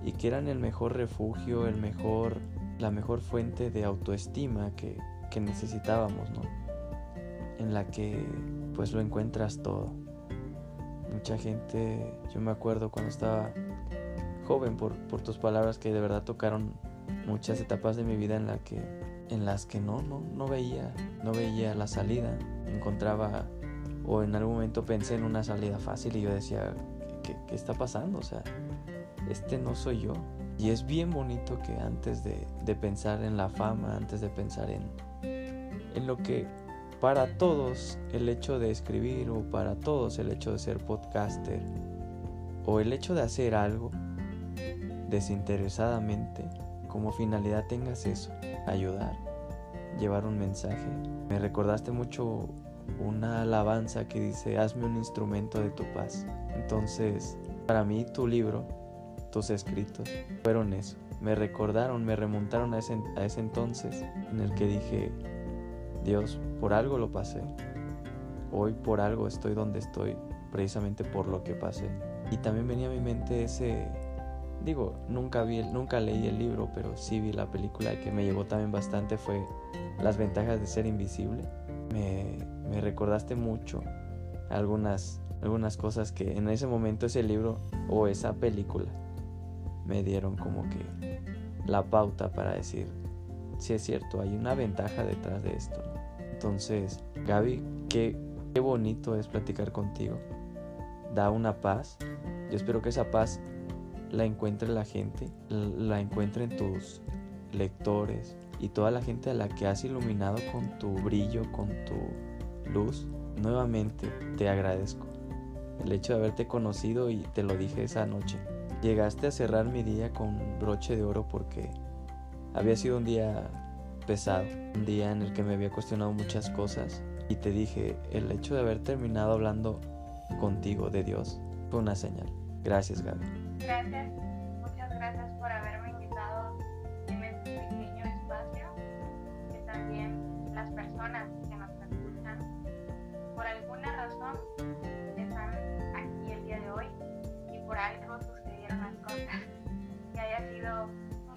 y que eran el mejor refugio, el mejor, la mejor fuente de autoestima que, que necesitábamos, ¿no? En la que pues lo encuentras todo. Mucha gente, yo me acuerdo cuando estaba joven por, por tus palabras que de verdad tocaron muchas etapas de mi vida en la que en las que no no no veía no veía la salida encontraba o en algún momento pensé en una salida fácil y yo decía ¿qué, qué está pasando? O sea, este no soy yo. Y es bien bonito que antes de, de pensar en la fama, antes de pensar en, en lo que para todos el hecho de escribir o para todos el hecho de ser podcaster o el hecho de hacer algo desinteresadamente, como finalidad tengas eso, ayudar, llevar un mensaje. Me recordaste mucho una alabanza que dice, hazme un instrumento de tu paz. Entonces, para mí tu libro, tus escritos, fueron eso. Me recordaron, me remontaron a ese, a ese entonces en el que dije, Dios, por algo lo pasé. Hoy por algo estoy donde estoy, precisamente por lo que pasé. Y también venía a mi mente ese, digo, nunca vi, nunca leí el libro, pero sí vi la película que me llevó también bastante fue Las ventajas de ser invisible. Me, me recordaste mucho algunas, algunas cosas que en ese momento ese libro o esa película me dieron como que la pauta para decir, si es cierto, hay una ventaja detrás de esto. Entonces, Gaby, qué, qué bonito es platicar contigo. Da una paz. Yo espero que esa paz la encuentre la gente, la encuentre en tus lectores y toda la gente a la que has iluminado con tu brillo, con tu luz. Nuevamente te agradezco el hecho de haberte conocido y te lo dije esa noche. Llegaste a cerrar mi día con broche de oro porque había sido un día pesado, un día en el que me había cuestionado muchas cosas y te dije, el hecho de haber terminado hablando contigo de Dios fue una señal. Gracias, Gaby. Gracias,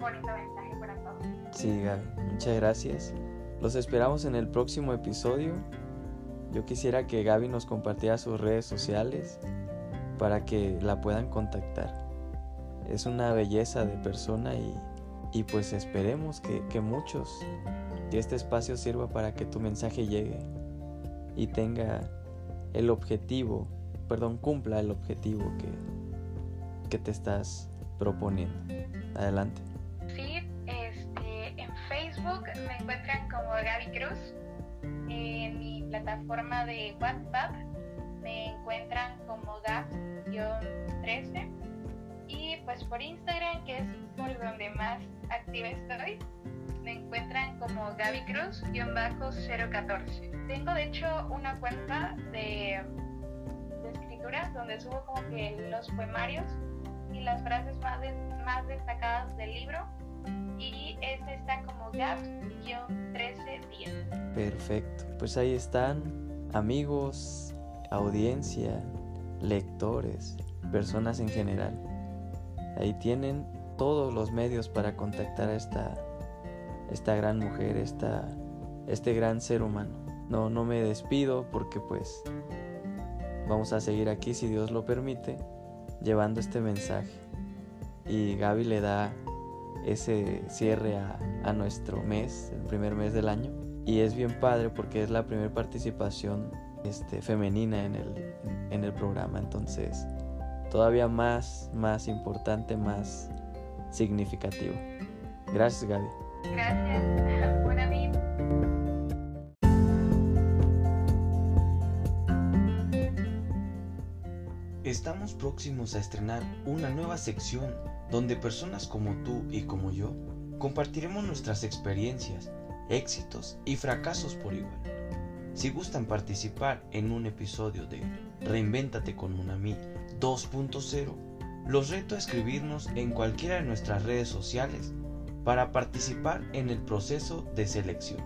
bonito mensaje para todos. Sí, Gaby, muchas gracias. Los esperamos en el próximo episodio. Yo quisiera que Gaby nos compartiera sus redes sociales para que la puedan contactar. Es una belleza de persona y, pues esperemos que, que muchos, que este espacio sirva para que tu mensaje llegue y tenga el objetivo, perdón, cumpla el objetivo que, que te estás proponiendo. Adelante. Facebook me encuentran como Gaby Cruz. En mi plataforma de WhatsApp me encuentran como Gab-13. Y pues por Instagram, que es por donde más activa estoy, me encuentran como Gaby Cruz-014. Tengo de hecho una cuenta de, de escritura donde subo como que los poemarios y las frases más, más destacadas del libro. Y ese está como Gap-1310. Perfecto. Pues ahí están amigos, audiencia, lectores, personas en general. Ahí tienen todos los medios para contactar a esta, esta gran mujer, esta, este gran ser humano. No, no me despido porque pues vamos a seguir aquí si Dios lo permite llevando este mensaje. Y Gaby le da ese cierre a, a, nuestro mes, el primer mes del año. Y es bien padre porque es la primera participación este, femenina en el, en el programa. Entonces, todavía más, más importante, más significativo. Gracias, Gaby. Gracias. Buena vida. Estamos próximos a estrenar una nueva sección donde personas como tú y como yo compartiremos nuestras experiencias, éxitos y fracasos por igual. Si gustan participar en un episodio de Reinvéntate con Monami 2.0, los reto a escribirnos en cualquiera de nuestras redes sociales para participar en el proceso de selección.